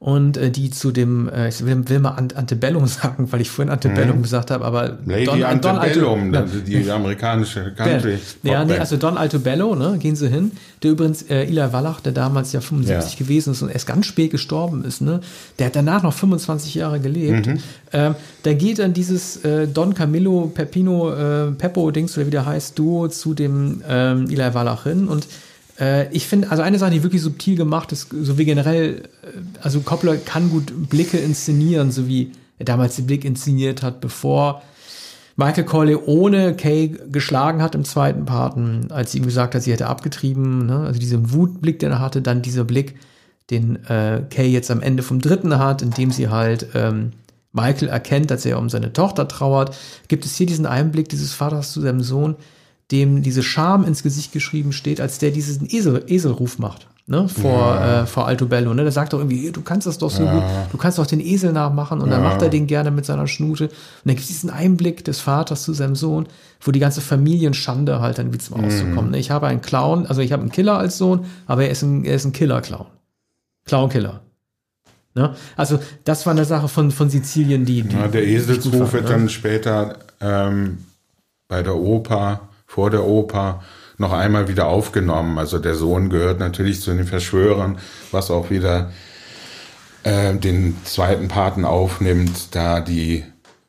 Speaker 1: Und äh, die zu dem, äh, ich will, will mal Ant Antebellum [laughs] sagen, weil ich vorhin Antebellum gesagt habe, aber
Speaker 2: Mhm. Lady
Speaker 1: Don-
Speaker 2: Antebellum,
Speaker 1: Alto-
Speaker 2: die, die [laughs] amerikanische Country.
Speaker 1: ja, nee, also Don Altobello, ne, gehen sie hin. Der übrigens, äh, Eli Wallach, der damals ja 75
Speaker 2: Ja.
Speaker 1: gewesen ist und erst ganz spät gestorben ist, ne, der hat danach noch 25 Jahre gelebt.
Speaker 2: Mhm.
Speaker 1: Ähm, da geht dann dieses äh, Don Camillo Peppino äh, Peppo Dings oder wie der heißt, Duo zu dem ähm, Eli Wallach hin und ich finde, also eine Sache, die wirklich subtil gemacht ist, so wie generell, äh, also Coppola kann gut Blicke inszenieren, so wie er damals den Blick inszeniert hat, bevor Michael Corleone Kay geschlagen hat im zweiten Parten, als sie ihm gesagt hat, sie hätte abgetrieben, ne? also diesen Wutblick, den er hatte, dann dieser Blick, den äh, Kay jetzt am Ende vom dritten hat, indem sie halt ähm, Michael erkennt, dass er um seine Tochter trauert, gibt es hier diesen Einblick dieses Vaters zu seinem Sohn, dem diese Scham ins Gesicht geschrieben steht, als der diesen Esel, Eselruf macht. Ne, vor, äh, vor Altobello, ne? Der sagt doch irgendwie, du kannst das doch so gut, du kannst doch den Esel nachmachen und dann macht er den gerne mit seiner Schnute. Und dann gibt es diesen Einblick des Vaters zu seinem Sohn, wo die ganze Familienschande halt dann wie zum Ausdruck kommt. Ne? Ich habe einen Clown, also ich habe einen Killer als Sohn, aber er ist ein, er ist ein Killer-Clown. Clown-Killer. Ne? Also, das war eine Sache von, von Sizilien, die, die
Speaker 2: Ja, der Eselsruf wird
Speaker 1: ne?
Speaker 2: dann später ähm, bei der Oper, vor der Oper, noch einmal wieder aufgenommen. Also der Sohn gehört natürlich zu den Verschwörern, was auch wieder äh, den zweiten Paten aufnimmt, da die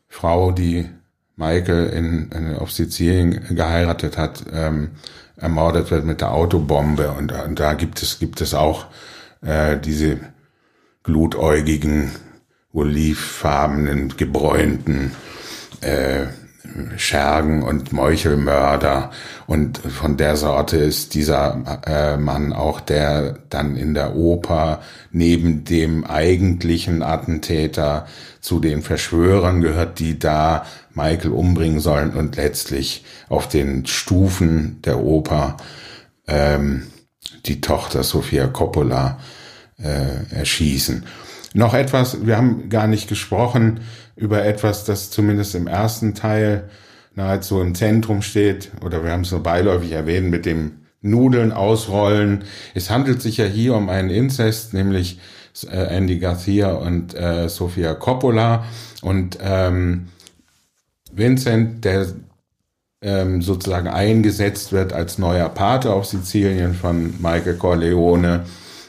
Speaker 2: Frau, die Michael in, in, auf Sizilien geheiratet hat, ähm, ermordet wird mit der Autobombe. Und, und da gibt es, gibt es auch äh, diese glutäugigen, olivfarbenen, gebräunten äh, Schergen und Meuchelmörder. Und von der Sorte ist dieser äh, Mann auch, der dann in der Oper neben dem eigentlichen Attentäter zu den Verschwörern gehört, die da Michael umbringen sollen und letztlich auf den Stufen der Oper ähm, die Tochter Sofia Coppola äh, erschießen. Noch etwas, wir haben gar nicht gesprochen über etwas, das zumindest im ersten Teil nahezu im Zentrum steht, oder wir haben es nur beiläufig erwähnt mit dem Nudeln ausrollen. Es handelt sich ja hier um einen Inzest, nämlich äh, Andy Garcia und äh, Sofia Coppola. Und ähm, Vincent, der ähm, sozusagen eingesetzt wird als neuer Pate auf Sizilien von Michael Corleone.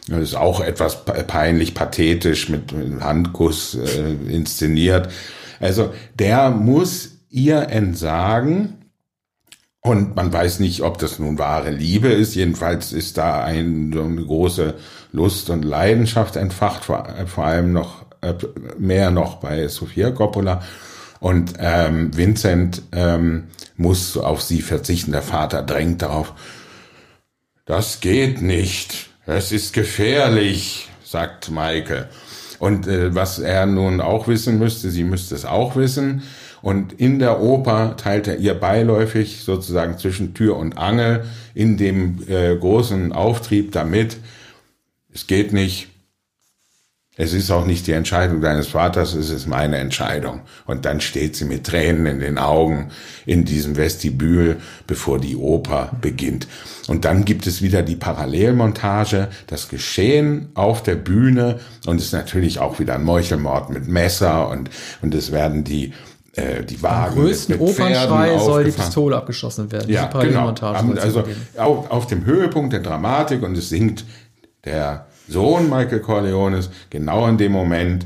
Speaker 2: Das ist auch etwas peinlich pathetisch mit Handkuss äh, inszeniert. Also der muss ihr entsagen und man weiß nicht, ob das nun wahre Liebe ist. Jedenfalls ist da ein, so eine große Lust und Leidenschaft entfacht, vor, vor allem noch äh, mehr noch bei Sofia Coppola. Und ähm, Vincent ähm, muss auf sie verzichten. Der Vater drängt darauf. Das geht nicht. Es ist gefährlich, sagt Maike. Und äh, was er nun auch wissen müsste, sie müsste es auch wissen. Und in der Oper teilt er ihr beiläufig sozusagen zwischen Tür und Angel in dem äh, großen Auftrieb damit. Es geht nicht, es ist auch nicht die Entscheidung deines Vaters, es ist meine Entscheidung. Und dann steht sie mit Tränen in den Augen in diesem Vestibül, bevor die Oper beginnt. Und dann gibt es wieder die Parallelmontage, das Geschehen auf der Bühne und es ist natürlich auch wieder ein Meuchelmord mit Messer und, und es werden die äh, die Wagen.
Speaker 1: Am größten mit, mit Opernschrei soll die Pistole abgeschossen werden.
Speaker 2: Ja, genau. Also auf, auf dem Höhepunkt der Dramatik und es singt der Sohn Michael Corleones, genau in dem Moment,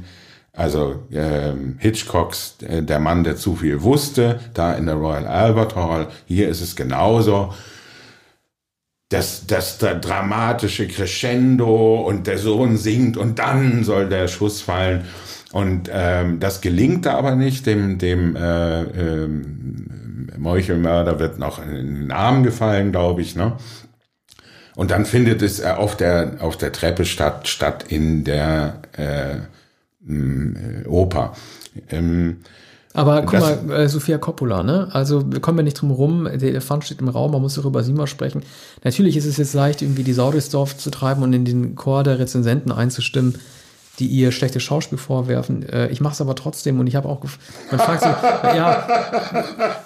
Speaker 2: also ähm, Hitchcocks äh, Der Mann, der zu viel wusste, da in der Royal Albert Hall, hier ist es genauso. Das, das der dramatische Crescendo und der Sohn singt und dann soll der Schuss fallen. Und ähm, das gelingt aber nicht. Dem, dem äh, ähm, Meuchelmörder wird noch in den Arm gefallen, glaube ich. Ne? Und dann findet es äh, auf der, auf der Treppe statt, statt in der äh, äh, Oper. Ähm,
Speaker 1: aber guck das, mal, äh, Sophia Coppola, ne? Also wir kommen ja nicht drum rum, der Elefant steht im Raum, man muss darüber sie mal sprechen. Natürlich ist es jetzt leicht, irgendwie die Sau durchs Dorf zu treiben und in den Chor der Rezensenten einzustimmen die ihr schlechtes Schauspiel vorwerfen. Äh, ich mache es aber trotzdem und ich habe auch, man fragt sich, [laughs] ja,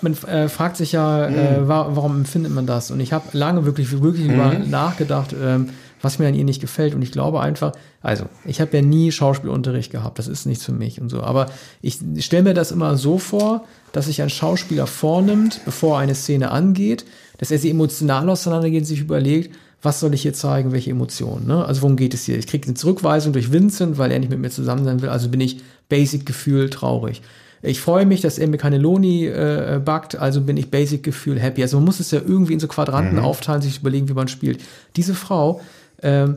Speaker 1: man äh, fragt sich ja, äh, hm. warum empfindet man das? Und ich habe lange wirklich, wirklich mhm. nachgedacht, ähm, was mir an ihr nicht gefällt. Und ich glaube einfach, also ich habe ja nie Schauspielunterricht gehabt, das ist nichts für mich und so. Aber ich stelle mir das immer so vor, dass sich ein Schauspieler vornimmt, bevor eine Szene angeht, dass er sie emotional auseinandergeht, sich überlegt, was soll ich hier zeigen, welche Emotionen. Ne? Also worum geht es hier? Ich kriege eine Zurückweisung durch Vincent, weil er nicht mit mir zusammen sein will, also bin ich basic Gefühl traurig. Ich freue mich, dass er mir keine Loni äh, backt, also bin ich basic Gefühl happy. Also man muss es ja irgendwie in so Quadranten mhm. aufteilen, sich überlegen, wie man spielt. Diese Frau, äh,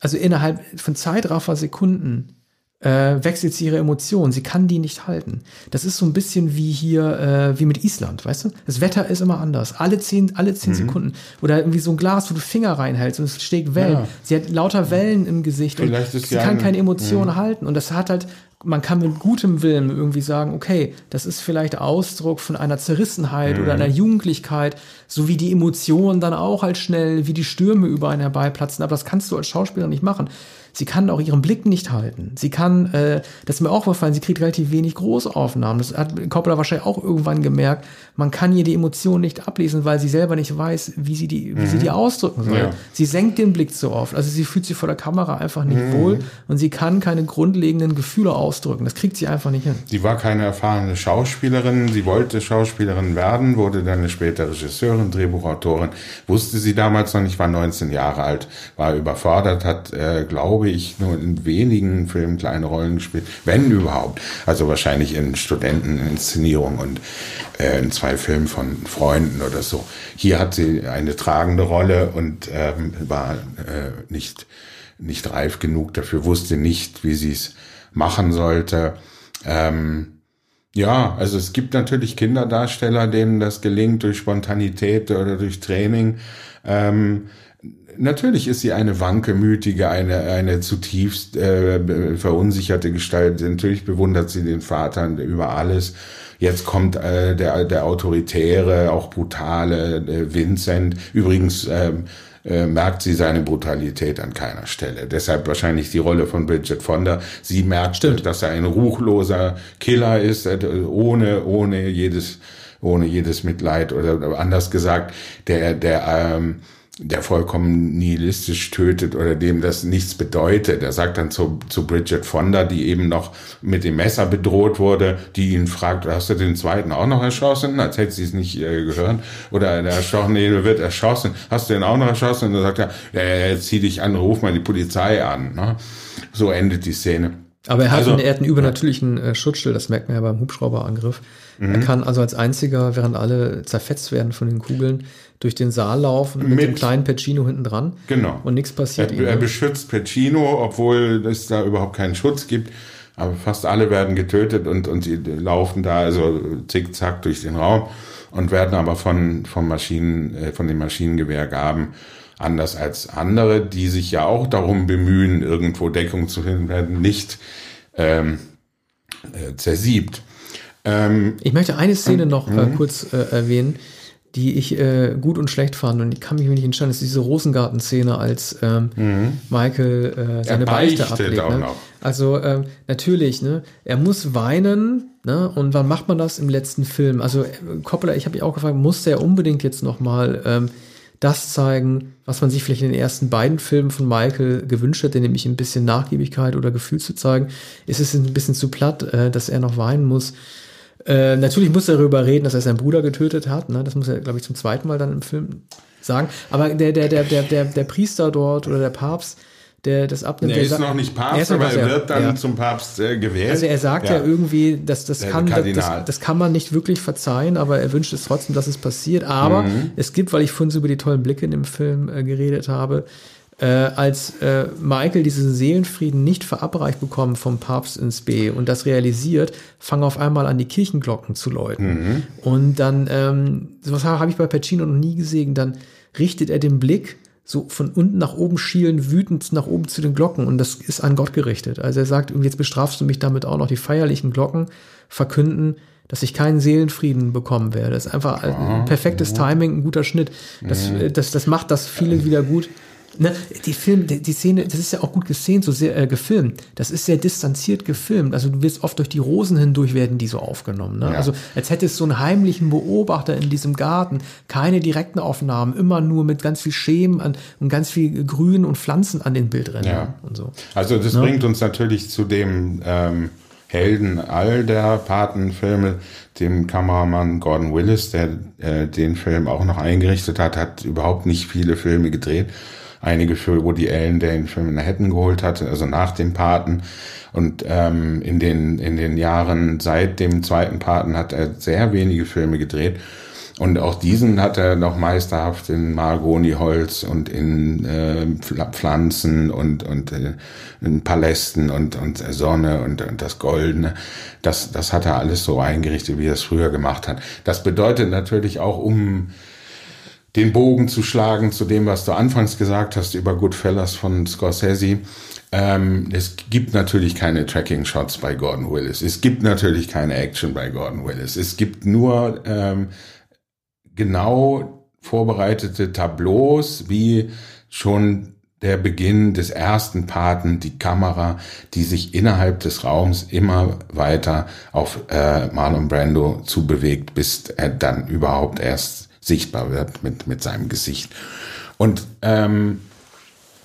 Speaker 1: also innerhalb von Zeitraffer Sekunden äh, wechselt sie ihre Emotionen. Sie kann die nicht halten. Das ist so ein bisschen wie hier, äh, wie mit Island, weißt du? Das Wetter ist immer anders. Alle zehn, alle zehn mhm. Sekunden. Oder irgendwie so ein Glas, wo du Finger reinhältst und es steht Wellen. Ja. Sie hat lauter Wellen im Gesicht
Speaker 2: Vielleicht
Speaker 1: und sie kann keine Emotionen ja. halten. Und das hat halt, man kann mit gutem Willen irgendwie sagen, okay, das ist vielleicht Ausdruck von einer Zerrissenheit mhm. oder einer Jugendlichkeit, so wie die Emotionen dann auch halt schnell wie die Stürme über einen herbeiplatzen. Aber das kannst du als Schauspieler nicht machen. Sie kann auch ihren Blick nicht halten. Sie kann, äh, das ist mir auch gefallen, sie kriegt relativ wenig Großaufnahmen. Das hat Coppola wahrscheinlich auch irgendwann gemerkt. Man kann ihr die Emotionen nicht ablesen, weil sie selber nicht weiß, wie sie die, wie mhm. sie die ausdrücken soll. Ja. Sie senkt den Blick zu oft. Also sie fühlt sich vor der Kamera einfach nicht mhm. wohl und sie kann keine grundlegenden Gefühle ausdrücken. Das kriegt sie einfach nicht hin.
Speaker 2: Sie war keine erfahrene Schauspielerin. Sie wollte Schauspielerin werden, wurde dann später Regisseurin, Drehbuchautorin. Wusste sie damals noch nicht, war 19 Jahre alt, war überfordert, hat, äh, glaube glaube ich, nur in wenigen Filmen kleine Rollen gespielt, wenn überhaupt. Also wahrscheinlich in Studenteninszenierung und äh, in zwei Filmen von Freunden oder so. Hier hat sie eine tragende Rolle und ähm, war äh, nicht, nicht reif genug dafür, wusste nicht, wie sie es machen sollte. Ähm, ja, also es gibt natürlich Kinderdarsteller, denen das gelingt durch Spontanität oder durch Training. Ähm, Natürlich ist sie eine wankemütige, eine, eine zutiefst äh, verunsicherte Gestalt. Natürlich bewundert sie den Vater über alles. Jetzt kommt äh, der, der autoritäre, auch brutale äh, Vincent. Übrigens äh, äh, merkt sie seine Brutalität an keiner Stelle. Deshalb wahrscheinlich die Rolle von Bridget Fonda. Sie merkt, Stimmt. dass er ein ruchloser Killer ist, äh, ohne, ohne jedes, ohne jedes Mitleid oder anders gesagt, der, der, ähm, der vollkommen nihilistisch tötet oder dem das nichts bedeutet. Er sagt dann zu, zu Bridget Fonda, die eben noch mit dem Messer bedroht wurde, die ihn fragt, hast du den zweiten auch noch erschossen? Als hätte sie es nicht äh, gehört. Oder der Erstochene wird erschossen. Hast du den auch noch erschossen? Und dann sagt er, ja, ja, zieh dich an, ruf mal die Polizei an. Ne? So endet die Szene.
Speaker 1: Aber er hat, also, einen, er hat einen übernatürlichen äh, Schutzschild, das merkt man ja beim Hubschrauberangriff. Mhm. Er kann also als einziger, während alle zerfetzt werden von den Kugeln, durch den Saal laufen mit, mit dem kleinen Pacino hinten dran.
Speaker 2: Genau.
Speaker 1: Und nichts passiert
Speaker 2: er. Er beschützt Pacino, obwohl es da überhaupt keinen Schutz gibt. Aber fast alle werden getötet und, und sie laufen da also zickzack durch den Raum und werden aber von, von Maschinen, äh, von den Maschinengewehrgaben anders als andere, die sich ja auch darum bemühen, irgendwo Deckung zu finden, werden nicht ähm, äh, zersiebt.
Speaker 1: Ähm, ich möchte eine Szene noch äh, mhm. kurz äh, erwähnen, die ich äh, gut und schlecht fand und die kann mich nicht entscheiden. Das ist diese Rosengarten-Szene, als ähm, mhm. Michael äh, seine Beichte ablegt. Ne? Also ähm, natürlich, ne, er muss weinen, ne? Und wann macht man das im letzten Film? Also äh, Coppola, ich habe mich auch gefragt, muss der unbedingt jetzt noch mal ähm, das zeigen, was man sich vielleicht in den ersten beiden Filmen von Michael gewünscht hätte, nämlich ein bisschen Nachgiebigkeit oder Gefühl zu zeigen? Ist es ein bisschen zu platt, äh, dass er noch weinen muss? Äh, natürlich muss er darüber reden, dass er seinen Bruder getötet hat. Ne? Das muss er, glaube ich, zum zweiten Mal dann im Film sagen. Aber der, der, der, der, der, der Priester dort oder der Papst, der das abnimmt.
Speaker 2: Er ist noch nicht Papst, aber er wird dann ja. zum Papst äh, gewählt.
Speaker 1: Also er sagt ja, ja irgendwie, dass das kann, das, das, kann man nicht wirklich verzeihen, aber er wünscht es trotzdem, dass es passiert. Aber mhm. es gibt, weil ich vorhin so über die tollen Blicke in dem Film äh, geredet habe, äh, als äh, Michael diesen Seelenfrieden nicht verabreicht bekommen vom Papst ins B und das realisiert, fangen auf einmal an, die Kirchenglocken zu läuten. Mhm. Und dann, ähm, sowas habe ich bei Pacino noch nie gesehen, dann richtet er den Blick so von unten nach oben schielen, wütend nach oben zu den Glocken und das ist an Gott gerichtet. Also er sagt, jetzt bestrafst du mich damit auch noch die feierlichen Glocken verkünden, dass ich keinen Seelenfrieden bekommen werde. Das ist einfach ein perfektes Timing, ein guter Schnitt. Das, mhm. das, das macht das viele wieder gut. Ne, die Film, die, die, Szene, das ist ja auch gut gesehen, so sehr äh, gefilmt. Das ist sehr distanziert gefilmt. Also du wirst oft durch die Rosen hindurch werden die so aufgenommen. Ne? Ja. Also als hättest du so einen heimlichen Beobachter in diesem Garten. Keine direkten Aufnahmen, immer nur mit ganz viel Schemen an, und ganz viel Grün und Pflanzen an den Bildrändern ja. und so.
Speaker 2: Also das ne? bringt uns natürlich zu dem ähm, Helden all der Patenfilme, dem Kameramann Gordon Willis, der äh, den Film auch noch eingerichtet hat, hat überhaupt nicht viele Filme gedreht einige für Woody Allen, der ihn für Manhattan geholt hatte, also nach dem Paten. Und ähm, in, den, in den Jahren seit dem zweiten Paten hat er sehr wenige Filme gedreht. Und auch diesen hat er noch meisterhaft in Mahagoniholz und in äh, Pflanzen und, und äh, in Palästen und, und Sonne und, und das Goldene. Das, das hat er alles so eingerichtet, wie er es früher gemacht hat. Das bedeutet natürlich auch, um den Bogen zu schlagen zu dem, was du anfangs gesagt hast über Goodfellas von Scorsese. Ähm, es gibt natürlich keine Tracking-Shots bei Gordon Willis. Es gibt natürlich keine Action bei Gordon Willis. Es gibt nur ähm, genau vorbereitete Tableaus, wie schon der Beginn des ersten Paten, die Kamera, die sich innerhalb des Raums immer weiter auf äh, Marlon Brando zubewegt, bis er dann überhaupt erst sichtbar wird mit, mit seinem Gesicht. Und ähm,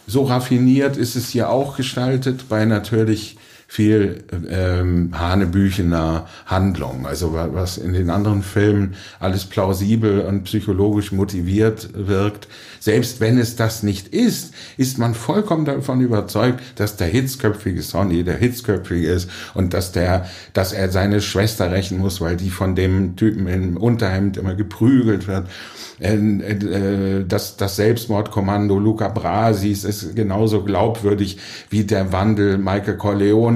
Speaker 2: so raffiniert ist es hier auch gestaltet bei natürlich viel ähm, hanebüchener Handlung. Also was in den anderen Filmen alles plausibel und psychologisch motiviert wirkt. Selbst wenn es das nicht ist, ist man vollkommen davon überzeugt, dass der hitzköpfige Sonny der hitzköpfige ist und dass der, dass er seine Schwester rächen muss, weil die von dem Typen im Unterhemd immer geprügelt wird. Äh, äh, das, das Selbstmordkommando Luca Brasis ist genauso glaubwürdig wie der Wandel Michael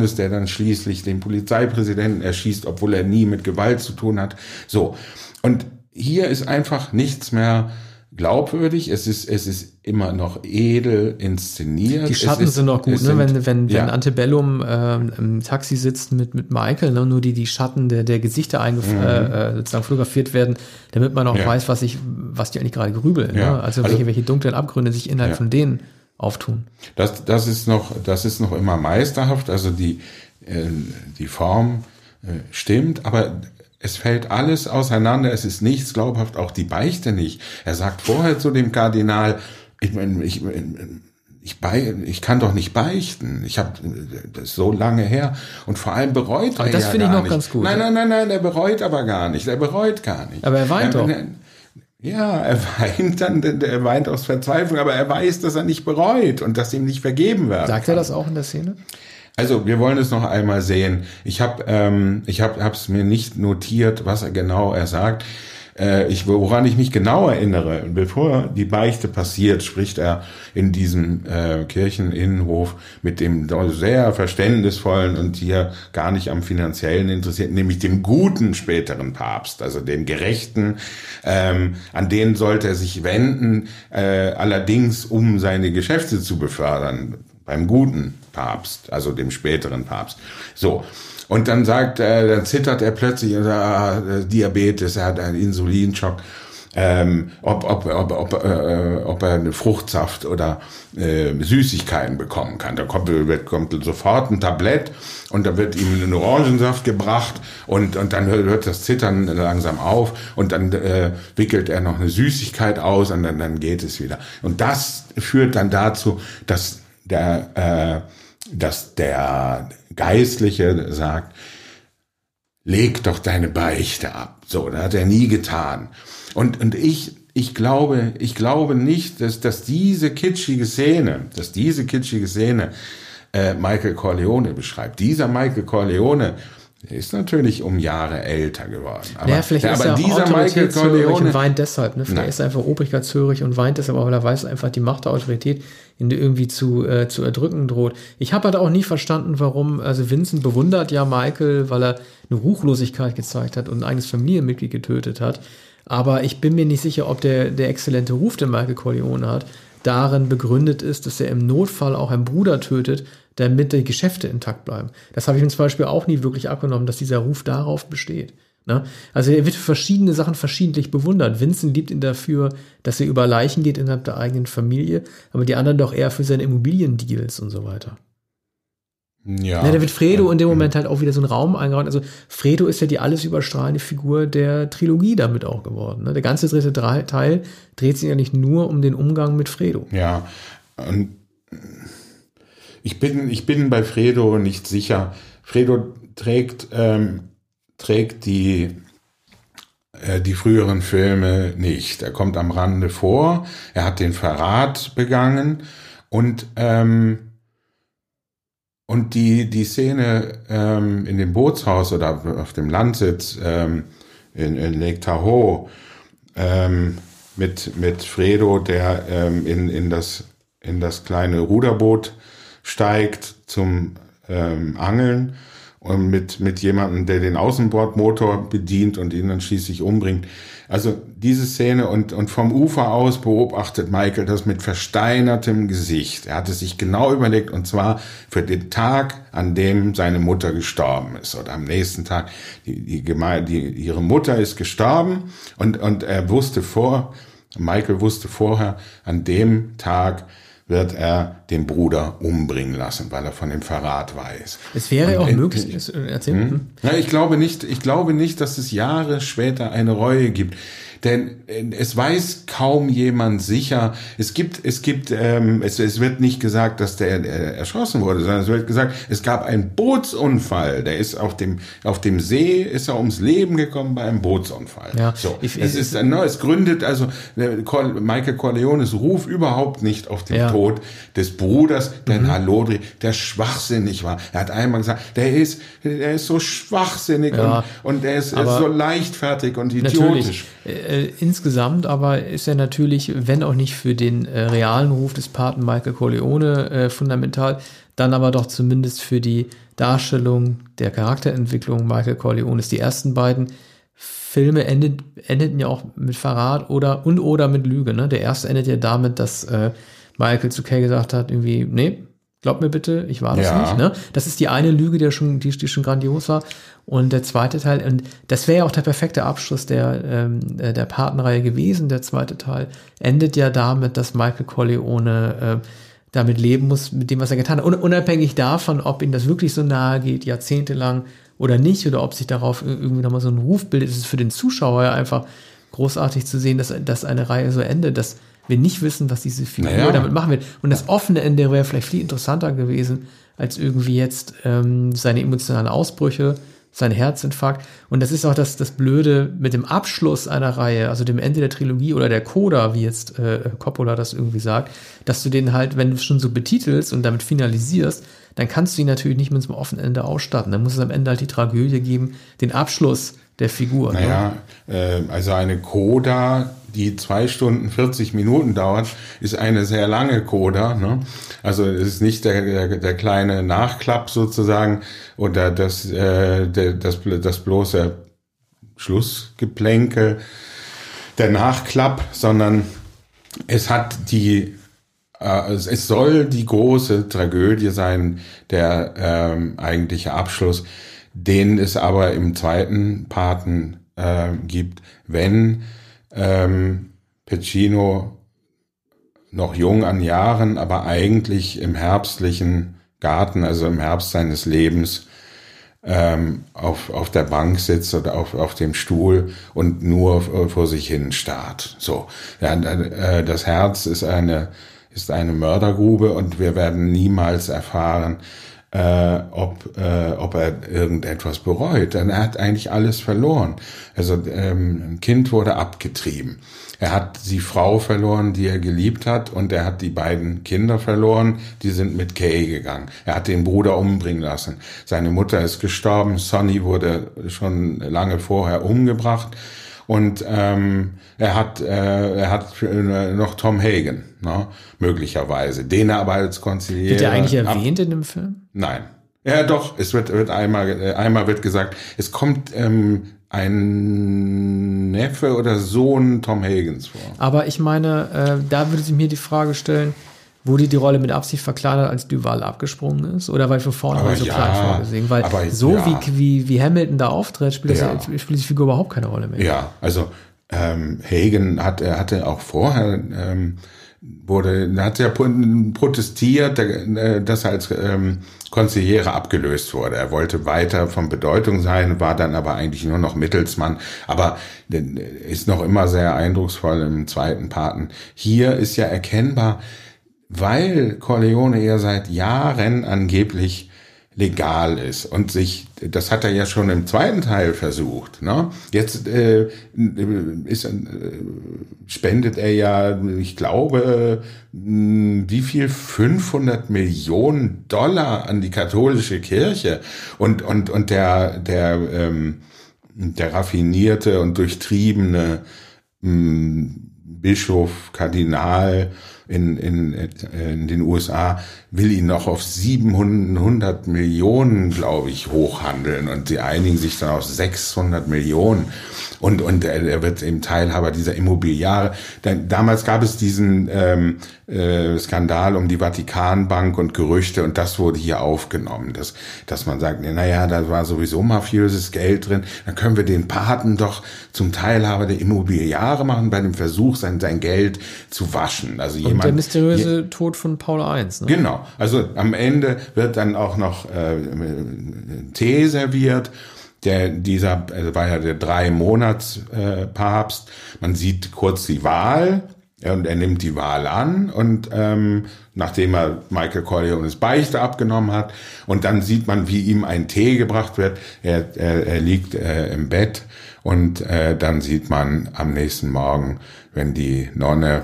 Speaker 2: Corleones, der dann schließlich den Polizeipräsidenten erschießt, obwohl er nie mit Gewalt zu tun hat. So. Und hier ist einfach nichts mehr glaubwürdig, es ist, es ist immer noch edel inszeniert.
Speaker 1: Die Schatten
Speaker 2: ist,
Speaker 1: sind noch gut, ne? Sind, wenn, wenn, ja. wenn Antebellum ähm, im Taxi sitzt mit, mit Michael, ne? nur die, die Schatten der, der Gesichter mhm. äh, sozusagen fotografiert werden, damit man auch ja. weiß, was ich, was die eigentlich gerade grübeln. Ja. Ne? Also, also welche, welche dunklen Abgründe sich innerhalb von denen auftun.
Speaker 2: Das, das ist noch, das ist noch immer meisterhaft, also die, äh, die Form äh, stimmt, aber es fällt alles auseinander, es ist nichts glaubhaft, auch die Beichte nicht. Er sagt vorher zu dem Kardinal, ich meine, ich, ich, bei, ich kann doch nicht beichten. Ich habe das so lange her und vor allem bereut
Speaker 1: aber
Speaker 2: er
Speaker 1: das
Speaker 2: ja
Speaker 1: finde ich noch
Speaker 2: nicht.
Speaker 1: ganz gut.
Speaker 2: Nein, nein, nein, nein, er bereut aber gar nicht. Er bereut gar nicht.
Speaker 1: Aber er weint doch.
Speaker 2: Ja, er [laughs] weint dann, er weint aus Verzweiflung, aber er weiß, dass er nicht bereut und dass ihm nicht vergeben wird.
Speaker 1: Sagt er das auch in der Szene?
Speaker 2: Also wir wollen es noch einmal sehen. Ich habe ähm, ich habe es mir nicht notiert, was er genau er sagt. Äh, ich, woran ich mich genau erinnere, bevor die Beichte passiert, spricht er in diesem äh, Kircheninnenhof mit dem sehr verständnisvollen und hier gar nicht am finanziellen interessierten, nämlich dem guten späteren Papst, also dem Gerechten, ähm, an den sollte er sich wenden, äh, allerdings um seine Geschäfte zu befördern, beim guten Papst, also dem späteren Papst. So. Und dann sagt er, dann zittert er plötzlich und sagt, ah, Diabetes, er hat einen Insulinschock. Ähm, ob, ob, ob, ob, äh, ob er eine Fruchtsaft oder äh, Süßigkeiten bekommen kann. Da kommt, wird, kommt sofort ein Tablett und da wird ihm ein Orangensaft gebracht und, und dann hört das Zittern langsam auf und dann äh, wickelt er noch eine Süßigkeit aus und dann, dann geht es wieder. Und das führt dann dazu, dass der, äh, dass der Geistliche sagt, leg doch deine Beichte ab. So, das hat er nie getan. Und, und ich, ich glaube, ich glaube nicht, dass, dass diese kitschige Szene, dass diese kitschige Szene äh, Michael Corleone beschreibt. Dieser Michael Corleone ist natürlich um Jahre älter geworden.
Speaker 1: Aber, naja, vielleicht ja, ist aber er dieser Michael Corleone und weint deshalb. Ne? Vielleicht Nein. ist er einfach obrigkeitshörig und weint deshalb, weil er weiß einfach die Macht der Autorität ihn irgendwie zu, äh, zu erdrücken droht. Ich habe halt auch nie verstanden, warum, also Vincent bewundert ja Michael, weil er eine Ruchlosigkeit gezeigt hat und ein eigenes Familienmitglied getötet hat. Aber ich bin mir nicht sicher, ob der, der exzellente Ruf, den Michael Corleone hat, darin begründet ist, dass er im Notfall auch einen Bruder tötet, damit die Geschäfte intakt bleiben. Das habe ich mir zum Beispiel auch nie wirklich abgenommen, dass dieser Ruf darauf besteht. Ne? Also er wird für verschiedene Sachen verschiedentlich bewundert. Vincent liebt ihn dafür, dass er über Leichen geht innerhalb der eigenen Familie, aber die anderen doch eher für seine Immobiliendeals und so weiter. Ja. ja da wird Fredo in dem Moment halt auch wieder so einen Raum eingeräumt. Also Fredo ist ja die alles überstrahlende Figur der Trilogie damit auch geworden. Ne? Der ganze dritte Teil dreht sich ja nicht nur um den Umgang mit Fredo.
Speaker 2: Ja, und ich bin, ich bin bei Fredo nicht sicher. Fredo trägt, ähm, trägt die, äh, die früheren Filme nicht. Er kommt am Rande vor, er hat den Verrat begangen und, ähm, und die, die Szene ähm, in dem Bootshaus oder auf dem Landsitz ähm, in, in Lake Tahoe ähm, mit, mit Fredo, der ähm, in, in, das, in das kleine Ruderboot steigt zum ähm, Angeln und mit, mit jemandem, der den Außenbordmotor bedient und ihn dann schließlich umbringt. Also diese Szene und, und vom Ufer aus beobachtet Michael das mit versteinertem Gesicht. Er hat es sich genau überlegt und zwar für den Tag, an dem seine Mutter gestorben ist oder am nächsten Tag. Die, die, die, ihre Mutter ist gestorben und, und er wusste vor, Michael wusste vorher, an dem Tag wird er den Bruder umbringen lassen, weil er von dem Verrat weiß.
Speaker 1: Es wäre auch möglich. Erzähl. Hm?
Speaker 2: Ja, ich glaube nicht, ich glaube nicht, dass es Jahre später eine Reue gibt. Denn äh, es weiß kaum jemand sicher. Es gibt, es gibt, ähm, es, es wird nicht gesagt, dass der äh, erschossen wurde, sondern es wird gesagt, es gab einen Bootsunfall. Der ist auf dem, auf dem See, ist er ums Leben gekommen bei einem Bootsunfall.
Speaker 1: Ja,
Speaker 2: so. Ich, es ist, ne, es gründet also Michael Corleones Ruf überhaupt nicht auf den ja. Tod des Bruders, der mhm. Halodri, der schwachsinnig war. Er hat einmal gesagt, der ist, der ist so schwachsinnig ja, und, und er ist, ist so leichtfertig und idiotisch.
Speaker 1: Natürlich äh, insgesamt aber ist er natürlich, wenn auch nicht für den äh, realen Ruf des Paten Michael Corleone äh, fundamental, dann aber doch zumindest für die Darstellung der Charakterentwicklung Michael Corleones. Die ersten beiden Filme endet, endeten ja auch mit Verrat oder und oder mit Lüge. Ne? Der erste endet ja damit, dass äh, Michael zu Kay gesagt hat, irgendwie, nee, glaub mir bitte, ich war das ja. nicht. Ne? Das ist die eine Lüge, die schon, die, die schon grandios war. Und der zweite Teil, und das wäre ja auch der perfekte Abschluss der, ähm, äh, der Patenreihe gewesen. Der zweite Teil endet ja damit, dass Michael Corleone äh, damit leben muss, mit dem, was er getan hat. unabhängig davon, ob ihm das wirklich so nahe geht, jahrzehntelang oder nicht, oder ob sich darauf irgendwie nochmal so ein Ruf bildet, ist es für den Zuschauer ja einfach großartig zu sehen, dass, dass eine Reihe so endet. Das wir nicht wissen, was diese Figur
Speaker 2: Naja.
Speaker 1: damit machen wird. Und das offene Ende wäre vielleicht viel interessanter gewesen, als irgendwie jetzt ähm, seine emotionalen Ausbrüche, sein Herzinfarkt. Und das ist auch das, das Blöde mit dem Abschluss einer Reihe, also dem Ende der Trilogie oder der Coda, wie jetzt äh, Coppola das irgendwie sagt, dass du den halt, wenn du es schon so betitelst und damit finalisierst, dann kannst du ihn natürlich nicht mit so einem offenen Ende ausstatten. Dann muss es am Ende halt die Tragödie geben, den Abschluss der Figur. ne?
Speaker 2: Naja, äh, also eine Coda, die zwei Stunden 40 Minuten dauert, ist eine sehr lange Coda. Ne? Also es ist nicht der, der, der kleine Nachklapp sozusagen oder das, äh, der, das, das bloße Schlussgeplänkel, der Nachklapp, sondern es hat die äh, es soll die große Tragödie sein, der ähm, eigentliche Abschluss, den es aber im zweiten Paten äh, gibt, wenn ähm, Pacino noch jung an Jahren, aber eigentlich im herbstlichen Garten, also im Herbst seines Lebens, ähm, auf, auf der Bank sitzt oder auf, auf dem Stuhl und nur vor sich hin starrt. So, ja, äh, das Herz ist eine ist eine Mördergrube und wir werden niemals erfahren, äh, ob, äh, ob er irgendetwas bereut. Denn er hat eigentlich alles verloren. Also ähm, ein Kind wurde abgetrieben. Er hat die Frau verloren, die er geliebt hat, und er hat die beiden Kinder verloren, die sind mit Kay gegangen. Er hat den Bruder umbringen lassen. Seine Mutter ist gestorben, Sonny wurde schon lange vorher umgebracht. Und ähm, er hat äh, er hat äh, noch Tom Hagen, ne, möglicherweise, den er aber als Konziliere
Speaker 1: Wird der eigentlich erwähnt in dem Film?
Speaker 2: Nein. Ja, doch, es wird, wird einmal, äh, einmal wird gesagt, es kommt ähm, ein Neffe oder Sohn Tom Hagens vor.
Speaker 1: Aber ich meine, äh, da würde sich mir die Frage stellen, wurde die Rolle mit Absicht verkleinert, als Duval abgesprungen ist? Oder weil von vornherein so
Speaker 2: ja,
Speaker 1: klein vorgesehen? Weil so
Speaker 2: ja.
Speaker 1: wie, wie, wie Hamilton da auftritt, spielt,
Speaker 2: Ja.
Speaker 1: das, spielt die Figur überhaupt keine Rolle mehr.
Speaker 2: Ja, also ähm, Hagen hat, er hatte auch vorher ähm, wurde, hat ja protestiert, äh, dass er als ähm, Konziliere abgelöst wurde. Er wollte weiter von Bedeutung sein, war dann aber eigentlich nur noch Mittelsmann, aber äh, ist noch immer sehr eindrucksvoll im zweiten Paten. Hier ist ja erkennbar, weil Corleone ja seit Jahren angeblich legal ist und sich, das hat er ja schon im zweiten Teil versucht. Ne? Jetzt äh, ist, äh, spendet er ja, ich glaube, wie viel 500 Millionen Dollar an die katholische Kirche und und und der der ähm, der raffinierte und durchtriebene mh, Bischof, Kardinal in, in, in den USA will ihn noch auf 700 Millionen, glaube ich, hochhandeln und sie einigen sich dann auf 600 Millionen und, und er, er wird eben Teilhaber dieser Immobiliare. Denn damals gab es diesen ähm, äh, Skandal um die Vatikanbank und Gerüchte und das wurde hier aufgenommen, dass, dass man sagt, naja, da war sowieso mafiöses Geld drin, dann können wir den Paten doch zum Teilhaber der Immobiliare machen, bei dem Versuch, sein, sein Geld zu waschen. Also jemand,
Speaker 1: der mysteriöse Tod von Paul I. Ne?
Speaker 2: Genau. Also am Ende wird dann auch noch äh, Tee serviert. Der, dieser also war ja der drei Monats äh, Papst. Man sieht kurz die Wahl und er nimmt die Wahl an und ähm, nachdem er Michael Corleones Beichte abgenommen hat und dann sieht man, wie ihm ein Tee gebracht wird. Er, er, er liegt äh, im Bett und äh, dann sieht man am nächsten Morgen, wenn die Nonne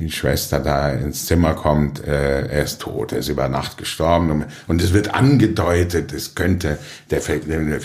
Speaker 2: die Schwester da ins Zimmer kommt, äh, er ist tot, er ist über Nacht gestorben und, und es wird angedeutet, es könnte der, ver, der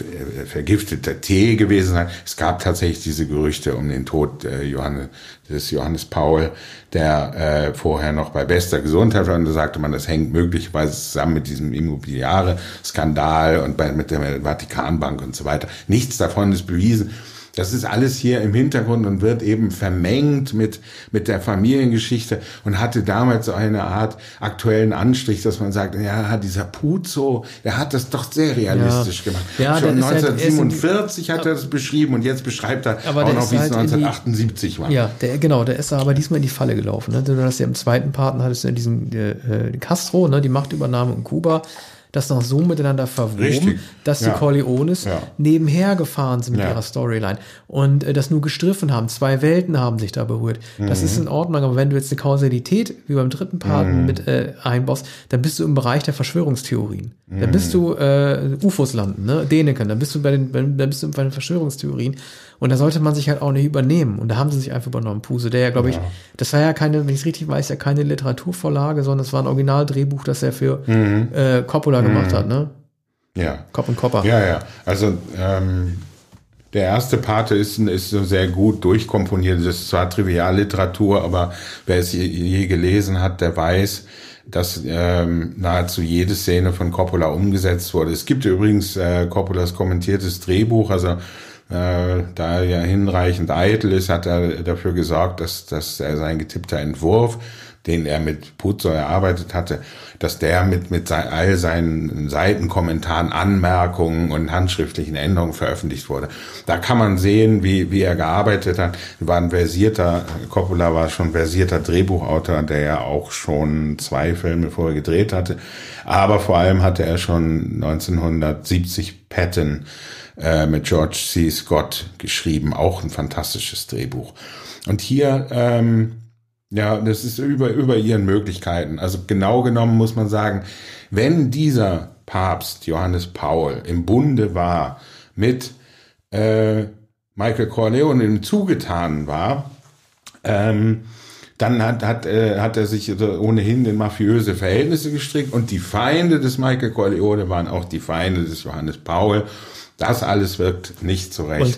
Speaker 2: vergiftete Tee gewesen sein. Es gab tatsächlich diese Gerüchte um den Tod äh, Johannes, des Johannes Paul, der äh, vorher noch bei bester Gesundheit war und da sagte man, das hängt möglicherweise zusammen mit diesem Immobiliare-Skandal und bei, mit der Vatikanbank und so weiter. Nichts davon ist bewiesen. Das ist alles hier im Hintergrund und wird eben vermengt mit, mit der Familiengeschichte und hatte damals so eine Art aktuellen Anstrich, dass man sagt, ja, dieser Puzo, der hat das doch sehr realistisch
Speaker 1: Ja.
Speaker 2: gemacht.
Speaker 1: Ja,
Speaker 2: Schon
Speaker 1: der ist halt- er die-
Speaker 2: 1947 hat er das beschrieben und jetzt beschreibt er auch noch, wie es
Speaker 1: halt in die-
Speaker 2: 1978 war.
Speaker 1: Ja, der, genau, der ist aber diesmal in die Falle gelaufen. Ne? Du hast ja im zweiten Part hattest du ja diesen äh, äh, Castro, ne, die Machtübernahme in Kuba. Das noch so miteinander verwoben,
Speaker 2: Richtig.
Speaker 1: dass die
Speaker 2: Ja.
Speaker 1: Corleones
Speaker 2: Ja.
Speaker 1: nebenher gefahren sind mit
Speaker 2: Ja.
Speaker 1: ihrer Storyline und äh, das nur gestriffen haben. Zwei Welten haben sich da berührt. Das
Speaker 2: Mhm.
Speaker 1: ist in Ordnung, aber wenn du jetzt eine Kausalität wie beim dritten Part mit äh, einbaust, dann bist du im Bereich der Verschwörungstheorien. Dann bist du äh, UFOs landen, ne? Däniken, dann bist du bei den, dann bist du bei den Verschwörungstheorien. Und da sollte man sich halt auch nicht übernehmen. Und da haben sie sich einfach übernommen. Puse, der ja, glaube ich, das war ja keine, wenn ich es richtig weiß, ja keine Literaturvorlage, sondern es war ein Originaldrehbuch, das er für äh, Coppola gemacht hat, ne?
Speaker 2: Ja.
Speaker 1: Cop und Copper.
Speaker 2: Ja, ja. Also ähm, der erste Pate ist, ist so sehr gut durchkomponiert. Das ist zwar Trivialliteratur, aber wer es je, je gelesen hat, der weiß, dass ähm, nahezu jede Szene von Coppola umgesetzt wurde. Es gibt übrigens äh, Coppolas kommentiertes Drehbuch, also äh, da er ja hinreichend eitel ist, hat er dafür gesorgt, dass, dass er sein getippter Entwurf, den er mit Puzzo erarbeitet hatte, dass der mit, mit all seinen Seitenkommentaren, Anmerkungen und handschriftlichen Änderungen veröffentlicht wurde. Da kann man sehen, wie, wie er gearbeitet hat. War ein versierter, Coppola war schon versierter Drehbuchautor, der ja auch schon zwei Filme vorher gedreht hatte. Aber vor allem hatte er schon 1970 Patton äh, mit George C. Scott geschrieben, auch ein fantastisches Drehbuch. Und hier, ähm, ja, das ist über, über ihren Möglichkeiten. Also genau genommen muss man sagen, wenn dieser Papst Johannes Paul im Bunde war mit äh, Michael Corleone im Zugetan war, ähm, dann hat, hat, äh, hat er sich ohnehin in mafiöse Verhältnisse gestrickt und die Feinde des Michael Corleone waren auch die Feinde des Johannes Paul. Das alles wirkt nicht so recht
Speaker 1: Und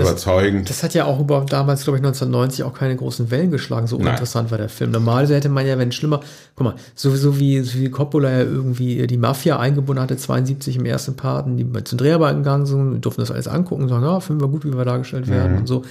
Speaker 1: das-
Speaker 2: überzeugend.
Speaker 1: Das hat ja auch über damals, glaube ich, 1990 auch keine großen Wellen geschlagen. So
Speaker 2: Nein.
Speaker 1: uninteressant war der Film. Normalerweise hätte man ja, wenn schlimmer, guck mal, sowieso wie, so wie Coppola ja irgendwie die Mafia eingebunden hatte, 72 im ersten Part, die zum Dreharbeiten gegangen sind, durften das alles angucken und sagen, ja, finden wir gut, wie wir dargestellt werden und so.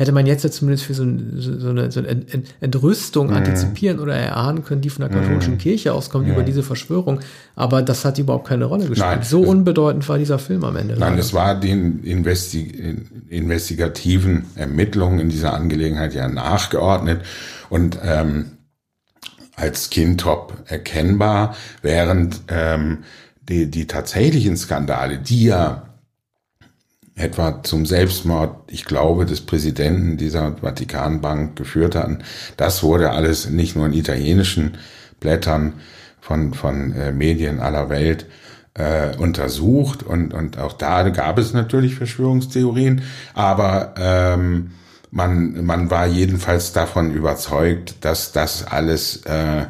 Speaker 1: Hätte man jetzt ja zumindest für so, so eine, so eine Ent- Ent- Entrüstung antizipieren oder erahnen können, die von der katholischen Kirche auskommt über diese Verschwörung. Aber das hat überhaupt keine Rolle gespielt.
Speaker 2: Nein.
Speaker 1: So unbedeutend war dieser Film am Ende.
Speaker 2: Nein, es war den investi investigativen Ermittlungen in dieser Angelegenheit ja nachgeordnet und ähm, als Kindtop erkennbar, während ähm, die, die tatsächlichen Skandale, die ja etwa zum Selbstmord, ich glaube, des Präsidenten dieser Vatikanbank geführt hatten. Das wurde alles nicht nur in italienischen Blättern von, von äh, Medien aller Welt äh, untersucht und, und auch da gab es natürlich Verschwörungstheorien, aber ähm, man, man war jedenfalls davon überzeugt, dass das alles äh,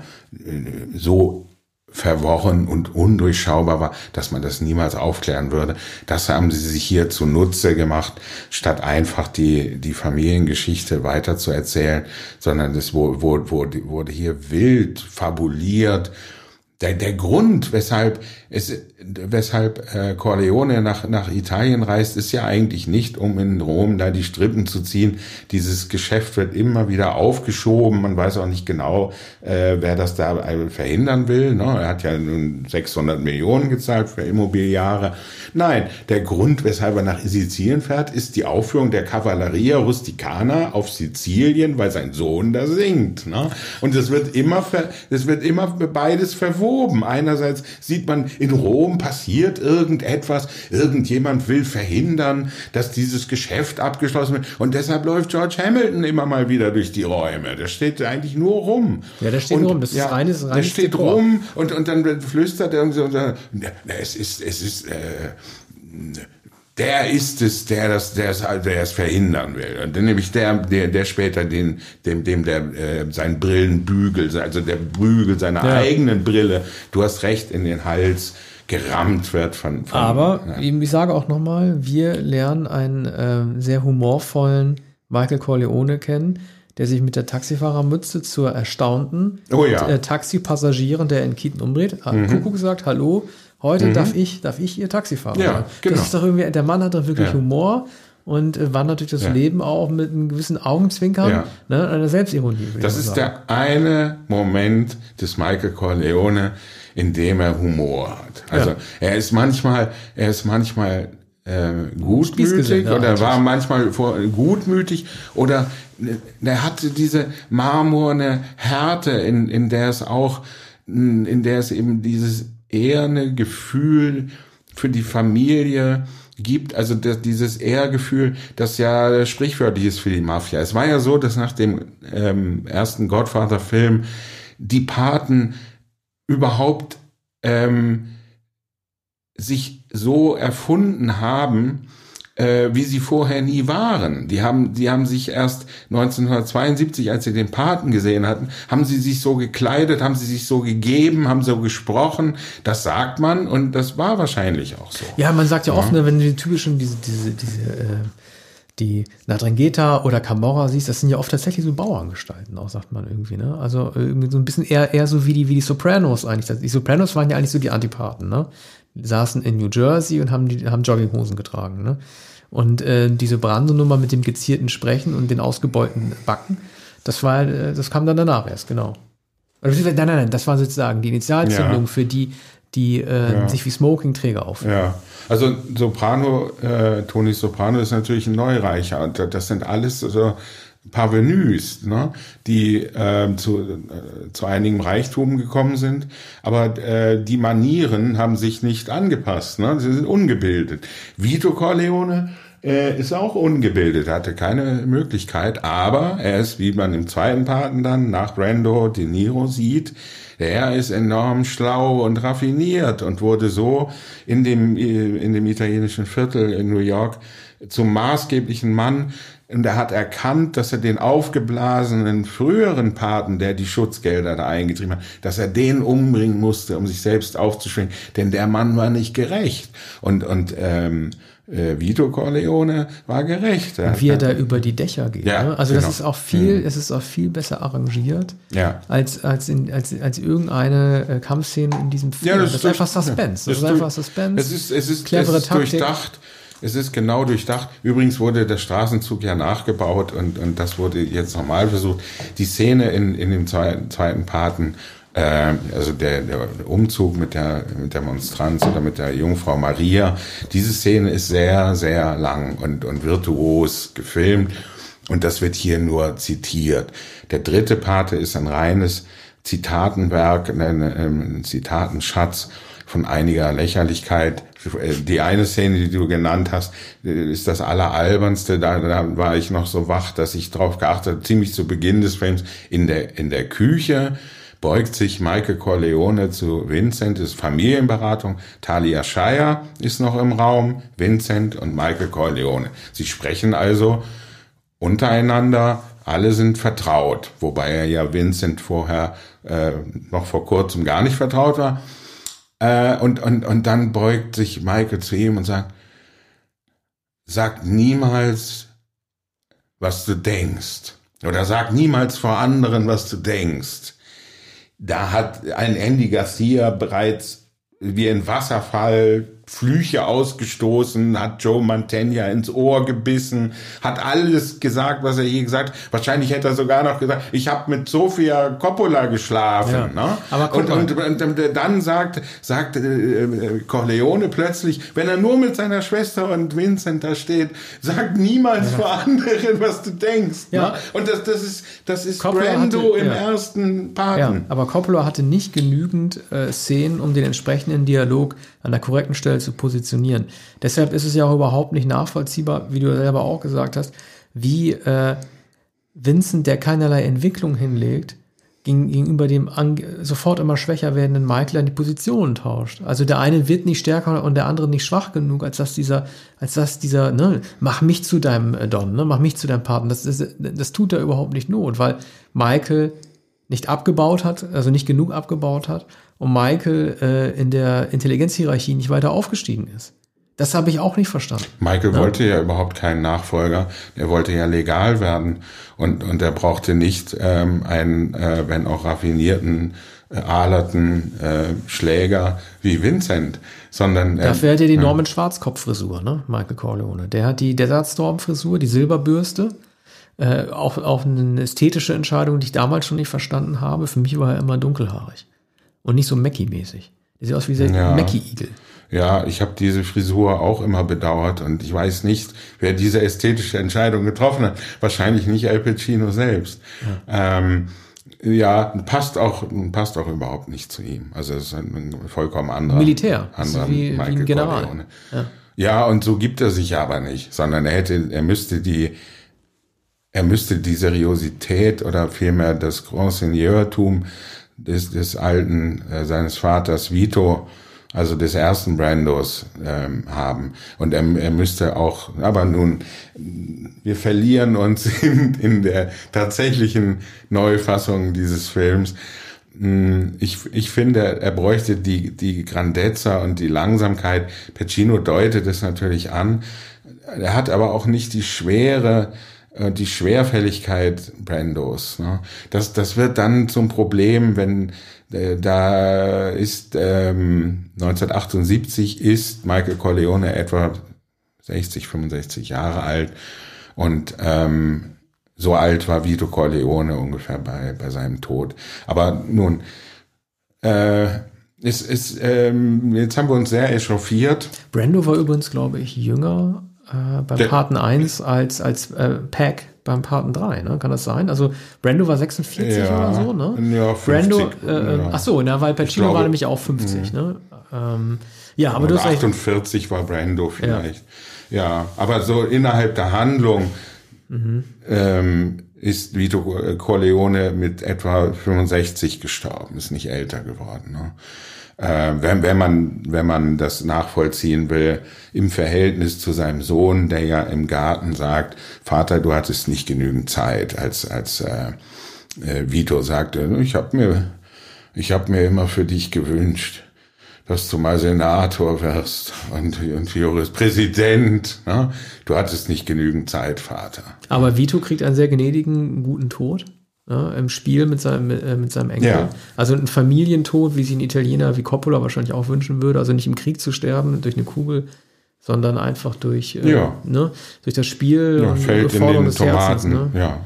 Speaker 2: so verworren und undurchschaubar war, dass man das niemals aufklären würde. Das haben sie sich hier zunutze gemacht, statt einfach die, die Familiengeschichte weiter zu erzählen, sondern es wurde, wurde, wurde hier wild fabuliert. Der, der Grund, weshalb es, weshalb äh, Corleone nach, nach Italien reist, ist ja eigentlich nicht, um in Rom da die Strippen zu ziehen. Dieses Geschäft wird immer wieder aufgeschoben. Man weiß auch nicht genau, äh, wer das da äh, verhindern will. Ne? Er hat ja nun 600 Millionen gezahlt für Immobiliare. Nein, der Grund, weshalb er nach Sizilien fährt, ist die Aufführung der Cavalleria Rusticana auf Sizilien, weil sein Sohn da singt. Ne? Und es wird immer, es wird immer beides verwoben. Einerseits sieht man, in Rom passiert irgendetwas, irgendjemand will verhindern, dass dieses Geschäft abgeschlossen wird. Und deshalb läuft George Hamilton immer mal wieder durch die Räume. Der steht eigentlich nur rum.
Speaker 1: Ja, der steht
Speaker 2: und,
Speaker 1: rum. Das ist reines-
Speaker 2: Der
Speaker 1: reines
Speaker 2: steht
Speaker 1: Dekor.
Speaker 2: rum und, und dann flüstert er irgendwie so, na, na, es ist, es ist, äh, der ist es, der das, der es, der es verhindern will. Und dann nämlich der, der, der später den, dem, dem der äh, sein Brillenbügel, also der Bügel seiner
Speaker 1: Ja.
Speaker 2: eigenen Brille, du hast recht, in den Hals gerammt wird von. von
Speaker 1: Aber
Speaker 2: ja.
Speaker 1: ich sage auch nochmal, wir lernen einen ähm, sehr humorvollen Michael Corleone kennen, der sich mit der Taxifahrermütze zur erstaunten
Speaker 2: Oh ja. Mhm.
Speaker 1: äh, Taxipassagierin, der in Kieten umdreht, hat Kuckuck sagt, hallo, heute darf ich, darf ich ihr Taxifahrer
Speaker 2: Ja,
Speaker 1: sein.
Speaker 2: genau.
Speaker 1: Das ist doch irgendwie, der Mann hat doch wirklich
Speaker 2: Ja.
Speaker 1: Humor und äh, wandert durch das
Speaker 2: Ja.
Speaker 1: Leben auch mit einem gewissen Augenzwinkern,
Speaker 2: Ja.
Speaker 1: ne, einer Selbstironie.
Speaker 2: Das ist
Speaker 1: sagen.
Speaker 2: der eine Moment des Michael Corleone, in dem er Humor hat. Also
Speaker 1: Ja.
Speaker 2: er ist manchmal, er ist manchmal äh, gutmütig
Speaker 1: Spießgeselle
Speaker 2: oder
Speaker 1: eigentlich.
Speaker 2: war manchmal vor, gutmütig oder äh, er hatte diese marmorne Härte, in, in der es auch, in der es eben dieses eher ein Gefühl für die Familie gibt, also das, dieses Ehrgefühl, das ja sprichwörtlich ist für die Mafia. Es war ja so, dass nach dem ähm, ersten Godfather-Film die Paten überhaupt ähm, sich so erfunden haben, äh, wie sie vorher nie waren. Die haben, die haben sich erst 1972, als sie den Paten gesehen hatten, haben sie sich so gekleidet, haben sie sich so gegeben, haben so gesprochen. Das sagt man und das war wahrscheinlich auch so.
Speaker 1: Ja, man sagt ja, oft, ne, wenn du die typischen, diese, diese, diese, äh, die Nadrengeta oder Camorra siehst, das sind ja oft tatsächlich so Bauerngestalten, auch sagt man irgendwie, ne? Also irgendwie so ein bisschen eher, eher so wie die, wie die Sopranos eigentlich. Die Sopranos waren ja eigentlich so die Antipathen, ne? Die saßen in New Jersey und haben die, haben Jogginghosen getragen, ne? Und äh, diese Brando-Nummer mit dem gezierten Sprechen und den ausgebeulten Backen, das war, äh, das kam dann danach erst, genau. Nein, nein, nein, das war sozusagen die Initialzündung ja. für die, die äh, ja. sich wie Smoking-Träger aufführen.
Speaker 2: Ja, also Soprano, äh, Tony Soprano ist natürlich ein Neureicher. Und das sind alles so Parvenus, ne, die äh, zu, äh, zu einigem Reichtum gekommen sind, aber äh, die Manieren haben sich nicht angepasst, ne? sie sind ungebildet. Vito Corleone äh, ist auch ungebildet, hatte keine Möglichkeit, aber er ist, wie man im zweiten Paten dann nach Brando De Niro sieht, er ist enorm schlau und raffiniert und wurde so in dem, äh, in dem italienischen Viertel in New York zum maßgeblichen Mann, und er hat erkannt, dass er den aufgeblasenen früheren Paten, der die Schutzgelder da eingetrieben hat, dass er den umbringen musste, um sich selbst aufzuschwingen. Denn der Mann war nicht gerecht. Und, und ähm, äh, Vito Corleone war gerecht.
Speaker 1: Er wie er da über die Dächer geht. Ja, ne? Also genau. das ist auch viel, mhm. es ist auch viel besser arrangiert
Speaker 2: ja.
Speaker 1: als, als, in, als, als irgendeine äh, Kampfszene in diesem Film. Ja, das, das ist einfach Suspense. Das, das ist einfach Suspense.
Speaker 2: Es ist, es ist, clevere es ist Taktik. durchdacht es ist genau durchdacht. Übrigens wurde der Straßenzug ja nachgebaut und, und das wurde jetzt nochmal versucht. Die Szene in, in dem zweiten, zweiten Paten, äh, also der, der Umzug mit der, mit der Monstranz oder mit der Jungfrau Maria, diese Szene ist sehr, sehr lang und, und virtuos gefilmt. Und das wird hier nur zitiert. Der dritte Pate ist ein reines Zitatenwerk, ein, ein Zitatenschatz von einiger Lächerlichkeit. Die eine Szene, die du genannt hast, ist das alleralbernste. Da, da war ich noch so wach, dass ich drauf geachtet habe, ziemlich zu Beginn des Films, in der, in der Küche beugt sich Michael Corleone zu Vincent, ist Familienberatung. Talia Shire ist noch im Raum, Vincent und Michael Corleone. Sie sprechen also untereinander, alle sind vertraut, wobei er ja Vincent vorher äh, noch vor kurzem gar nicht vertraut war. Äh, und, und, und dann beugt sich Michael zu ihm und sagt, sag niemals, was du denkst. Oder sag niemals vor anderen, was du denkst. Da hat ein Andy Garcia bereits wie ein Wasserfall Flüche ausgestoßen, hat Joe Mantegna ins Ohr gebissen, hat alles gesagt, was er je gesagt hat. Wahrscheinlich hätte er sogar noch gesagt, ich habe mit Sofia Coppola geschlafen. Ja, ne? aber und, und, und, und, dann sagt, sagt äh, Corleone plötzlich, wenn er nur mit seiner Schwester und Vincent da steht, sagt niemals ja. vor anderen, was du denkst. Ja. Ne? Und das, das ist, das ist Coppola Brando hatte, im ersten Paten. Ja,
Speaker 1: aber Coppola hatte nicht genügend äh, Szenen, um den entsprechenden Dialog an der korrekten Stelle zu positionieren. Deshalb ist es ja auch überhaupt nicht nachvollziehbar, wie du selber auch gesagt hast, wie äh, Vincent, der keinerlei Entwicklung hinlegt, gegenüber dem sofort immer schwächer werdenden Michael an die Position tauscht. Also der eine wird nicht stärker und der andere nicht schwach genug, als dass dieser, als dass dieser, ne, mach mich zu deinem äh, Don, ne, mach mich zu deinem Partner. Das, das, das tut er überhaupt nicht not, weil Michael nicht abgebaut hat, also nicht genug abgebaut hat und Michael äh, in der Intelligenzhierarchie nicht weiter aufgestiegen ist. Das habe ich auch nicht verstanden.
Speaker 2: Michael ja. wollte ja überhaupt keinen Nachfolger. Er wollte ja legal werden und, und er brauchte nicht ähm, einen, äh, wenn auch raffinierten, äh, alerten äh, Schläger wie Vincent, sondern
Speaker 1: äh, dafür hat er die Norman Schwarzkopf-Frisur, ne? Michael Corleone. Der hat die Desertstorm-Frisur, die Silberbürste. Äh, auch, auch eine ästhetische Entscheidung, die ich damals schon nicht verstanden habe. Für mich war er immer dunkelhaarig. Und nicht so Mackie-mäßig. Der sieht aus wie ein ja. Mackie-Igel.
Speaker 2: Ja, ich habe diese Frisur auch immer bedauert und ich weiß nicht, wer diese ästhetische Entscheidung getroffen hat. Wahrscheinlich nicht Al Pacino selbst. Ja. Ähm, Ja, passt auch, passt auch überhaupt nicht zu ihm. Also es ist ein vollkommen anderer.
Speaker 1: Militär.
Speaker 2: Anderer
Speaker 1: wie, wie ein General.
Speaker 2: Ja. ja, und so gibt er sich aber nicht, sondern er hätte, er müsste die, er müsste die Seriosität oder vielmehr das Grand Seigneurtum des, des alten, äh, seines Vaters Vito, also des ersten Brandos ähm, haben. Und er, er müsste auch, aber nun, wir verlieren uns [laughs] in, in der tatsächlichen Neufassung dieses Films. Hm, ich, ich finde, er bräuchte die, die Grandezza und die Langsamkeit. Pacino deutet es natürlich an. Er hat aber auch nicht die Schwere, äh, die Schwerfälligkeit Brandos. Ne? Das, das wird dann zum Problem, wenn äh, da ist ähm, 1978 ist Michael Corleone etwa 60, 65 Jahre alt und ähm, so alt war Vito Corleone ungefähr bei, bei seinem Tod. Aber nun, äh, es ist, ähm, jetzt haben wir uns sehr echauffiert.
Speaker 1: Brando war übrigens, glaube ich, jünger äh, beim Der, Paten 1 als, als äh, Pack beim Paten 3, ne? Kann das sein? Also Brando war 46
Speaker 2: ja,
Speaker 1: oder so, ne?
Speaker 2: Ja, 50,
Speaker 1: Brando, äh, ja. ach so, na, weil Pacino glaube, war nämlich auch 50, mh. ne? Ähm, ja, aber du hast
Speaker 2: 48 war Brando vielleicht. Ja. ja, aber so innerhalb der Handlung mhm. ähm, ist Vito Corleone mit etwa 65 gestorben, ist nicht älter geworden. Ne? Äh, wenn, wenn, man, wenn man das nachvollziehen will, im Verhältnis zu seinem Sohn, der ja im Garten sagt, Vater, du hattest nicht genügend Zeit, als, als äh, äh, Vito sagte, ich habe mir, ich hab mir immer für dich gewünscht, dass du mal Senator wirst und, und Jurispräsident. Ne? Du hattest nicht genügend Zeit, Vater.
Speaker 1: Aber Vito kriegt einen sehr gnädigen, guten Tod ja, im Spiel mit seinem, äh, mit seinem Enkel. Ja. Also ein Familientod, wie sich ein Italiener wie Coppola wahrscheinlich auch wünschen würde. Also nicht im Krieg zu sterben durch eine Kugel, sondern einfach durch, äh,
Speaker 2: ja.
Speaker 1: ne, durch das Spiel
Speaker 2: ja,
Speaker 1: und
Speaker 2: fällt in den des Tomaten, Herzens. Ne? Ja.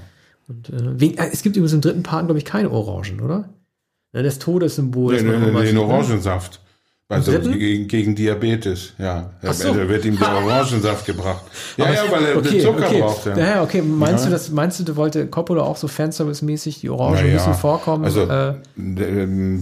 Speaker 1: Und, äh, wegen, äh, es gibt übrigens im dritten Part, glaube ich, keine Orangen, oder? Ja, das Todessymbol.
Speaker 2: Nee, nee, nee, den Orangensaft. Also gegen, gegen Diabetes, ja. Ach so. Da wird ihm der [laughs] Orangensaft gebracht. Ja, ja, weil er okay, Zucker
Speaker 1: okay.
Speaker 2: braucht. Ja.
Speaker 1: ja, okay. Meinst ja. du, das, meinst du, du wollte Coppola auch so Fanservice-mäßig die Orange ein bisschen vorkommen?
Speaker 2: Also, äh,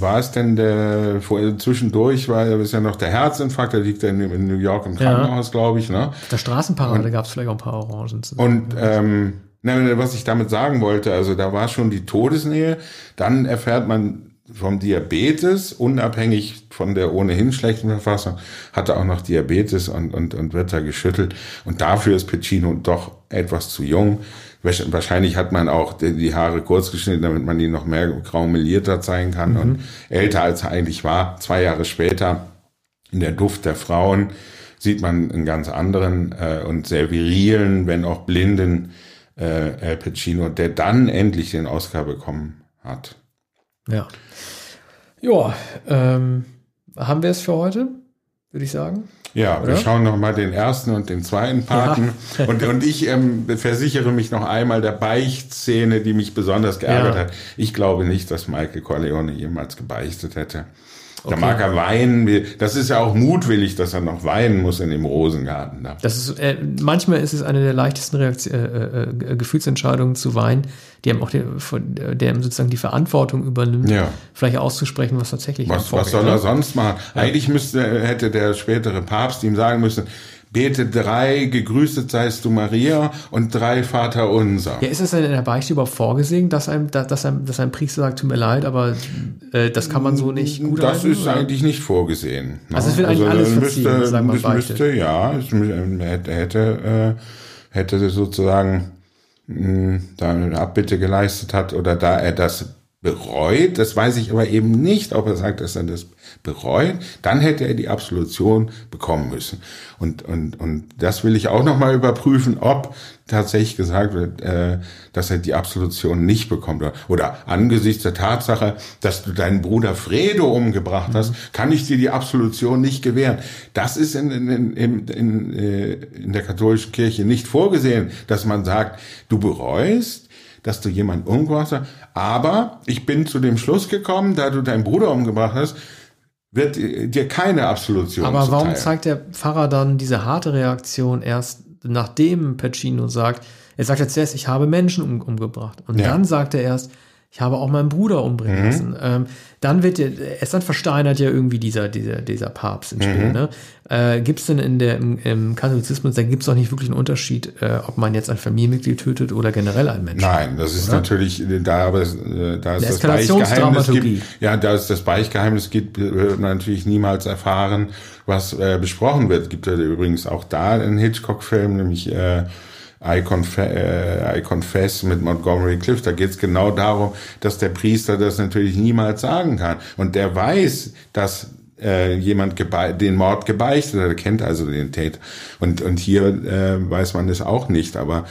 Speaker 2: war es denn der, vor, zwischendurch war ist ja noch der Herzinfarkt, der liegt ja in, in New York im Krankenhaus, ja. glaube ich, ne?
Speaker 1: Der Straßenparade gab es vielleicht auch ein paar Orangen.
Speaker 2: Zu und, ähm, ne, was ich damit sagen wollte, also da war schon die Todesnähe, dann erfährt man vom Diabetes, unabhängig von der ohnehin schlechten Verfassung, hatte auch noch Diabetes und, und, und wird da geschüttelt. Und dafür ist Piccino doch etwas zu jung. Wahrscheinlich hat man auch die Haare kurz geschnitten, damit man ihn noch mehr graumelierter zeigen kann mhm. und älter als er eigentlich war. Zwei Jahre später in der Duft der Frauen sieht man einen ganz anderen äh, und sehr virilen, wenn auch blinden äh, Al Pacino, der dann endlich den Oscar bekommen hat.
Speaker 1: Ja. Ja, ähm, haben wir es für heute, würde ich sagen.
Speaker 2: Ja, Oder? wir schauen noch mal den ersten und den zweiten Paten. Ja. und, und ich ähm, versichere mich noch einmal der Beichtszene, die mich besonders geärgert ja. hat. Ich glaube nicht, dass Michael Corleone jemals gebeichtet hätte. Okay. Da mag er weinen. Das ist ja auch mutwillig, dass er noch weinen muss in dem Rosengarten. Da.
Speaker 1: Das ist, äh, manchmal ist es eine der leichtesten Reaktion, äh, äh, Gefühlsentscheidungen zu weinen, die einem auch der, der sozusagen die Verantwortung übernimmt,
Speaker 2: ja.
Speaker 1: vielleicht auszusprechen, was tatsächlich
Speaker 2: was, was soll er sonst machen? Ja. Eigentlich müsste, hätte der spätere Papst ihm sagen müssen, bete drei, gegrüßet seist du Maria und drei Vater unser.
Speaker 1: Ja, ist es denn in der Beichte überhaupt vorgesehen, dass ein, dass ein, dass ein Priester sagt, tut mir leid, aber äh, das kann man so nicht
Speaker 2: gut Das halten, ist oder? eigentlich nicht vorgesehen.
Speaker 1: Ne? Also es wird eigentlich also, alles verziehen, müsste, sagen wir
Speaker 2: es müsste, ja, es hätte, hätte, äh, hätte sozusagen mh, da eine Abbitte geleistet hat oder da er das bereut, das weiß ich aber eben nicht, ob er sagt, dass er das bereut, dann hätte er die Absolution bekommen müssen. Und, und, und das will ich auch nochmal überprüfen, ob tatsächlich gesagt wird, äh, dass er die Absolution nicht bekommt. Oder angesichts der Tatsache, dass du deinen Bruder Fredo umgebracht hast, mhm. kann ich dir die Absolution nicht gewähren. Das ist in, in, in, in, äh, in der katholischen Kirche nicht vorgesehen, dass man sagt, du bereust, dass du jemanden umgebracht hast. Aber ich bin zu dem Schluss gekommen, da du deinen Bruder umgebracht hast, wird dir keine Absolution
Speaker 1: Aber warum zuteil. zeigt der Pfarrer dann diese harte Reaktion erst, nachdem Pacino sagt, er sagt jetzt erst, ich habe Menschen um, umgebracht. Und ja. dann sagt er erst, Ich habe auch meinen Bruder umbringen
Speaker 2: Mhm.
Speaker 1: lassen. Ähm, dann wird ja, erst dann versteinert ja irgendwie dieser, dieser, dieser Papst im Spiel.
Speaker 2: Mhm.
Speaker 1: Ne? Äh, gibt es denn in der, im, im Katholizismus, da gibt es doch nicht wirklich einen Unterschied, äh, ob man jetzt ein Familienmitglied tötet oder generell einen Menschen.
Speaker 2: Nein, das ist natürlich, da, aber es, äh, da ist das Beichtgeheimnis gibt, ja, da es das Beichtgeheimnis gibt, wird man natürlich niemals erfahren, was äh, besprochen wird. Gibt ja übrigens auch da einen Hitchcock-Film, nämlich äh, I, Conf äh, I Confess mit Montgomery Clift. Da geht es genau darum, dass der Priester das natürlich niemals sagen kann. Und der weiß, dass äh, jemand den Mord gebeichtet hat, er kennt also den Täter. Und, und hier äh, weiß man das auch nicht, aber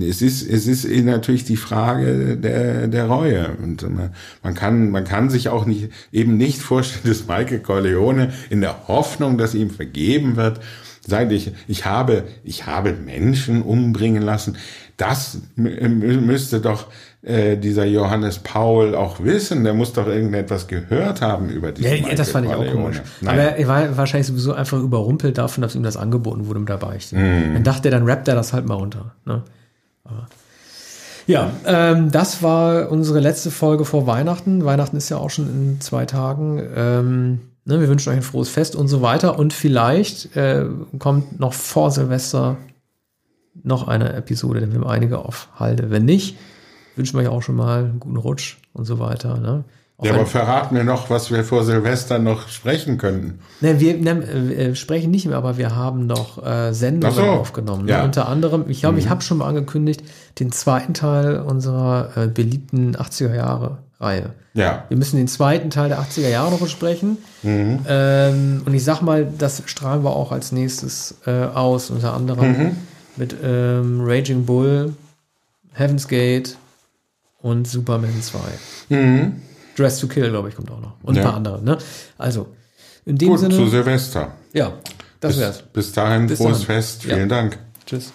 Speaker 2: es ist, es ist eh natürlich die Frage der, der Reue. Und äh, man kann, man kann sich auch nicht, eben nicht vorstellen, [laughs] dass Michael Corleone in der Hoffnung, dass ihm vergeben wird, sagt, ich, ich habe, ich habe Menschen umbringen lassen. Das mü- müsste doch äh, dieser Johannes Paul auch wissen. Der muss doch irgendetwas gehört haben über diesen
Speaker 1: Ja,
Speaker 2: Michael
Speaker 1: das fand ich auch komisch.
Speaker 2: Nein.
Speaker 1: Aber er war wahrscheinlich sowieso einfach überrumpelt davon, dass ihm das angeboten wurde mit der Beichte.
Speaker 2: Mhm.
Speaker 1: Dann dachte er, dann rappt er das halt mal runter. Ne? Aber ja, ähm, das war unsere letzte Folge vor Weihnachten. Weihnachten ist ja auch schon in zwei Tagen. Ähm, ne, wir wünschen euch ein frohes Fest und so weiter. Und vielleicht äh, kommt noch vor Silvester noch eine Episode, denn wir haben einige auf Halde. Wenn nicht, wünschen wir euch auch schon mal einen guten Rutsch und so weiter. Ne?
Speaker 2: Ja, aber verraten wir noch, was wir vor Silvester noch sprechen könnten.
Speaker 1: Ne, wir ne, äh, sprechen nicht mehr, aber wir haben noch äh, Sendungen
Speaker 2: so.
Speaker 1: aufgenommen. Ne?
Speaker 2: Ja. Mhm.
Speaker 1: Unter anderem, ich glaube, ich habe schon mal angekündigt, den zweiten Teil unserer äh, beliebten 80er Jahre Reihe.
Speaker 2: Ja.
Speaker 1: Wir müssen den zweiten Teil der 80er Jahre noch besprechen.
Speaker 2: Mhm.
Speaker 1: Ähm, und ich sag mal, das strahlen wir auch als nächstes äh, aus, unter anderem
Speaker 2: Mhm.
Speaker 1: mit ähm, Raging Bull, Heaven's Gate und Superman 2.
Speaker 2: Mhm.
Speaker 1: Dress to Kill, glaube ich, kommt auch noch. Und
Speaker 2: Ja.
Speaker 1: ein paar andere. Ne? Also, in dem
Speaker 2: Gut,
Speaker 1: Sinne.
Speaker 2: zu Silvester.
Speaker 1: Ja, das
Speaker 2: Bis,
Speaker 1: wär's.
Speaker 2: bis dahin,
Speaker 1: Bis
Speaker 2: frohes
Speaker 1: dann.
Speaker 2: Fest.
Speaker 1: Ja.
Speaker 2: Vielen Dank.
Speaker 1: Tschüss.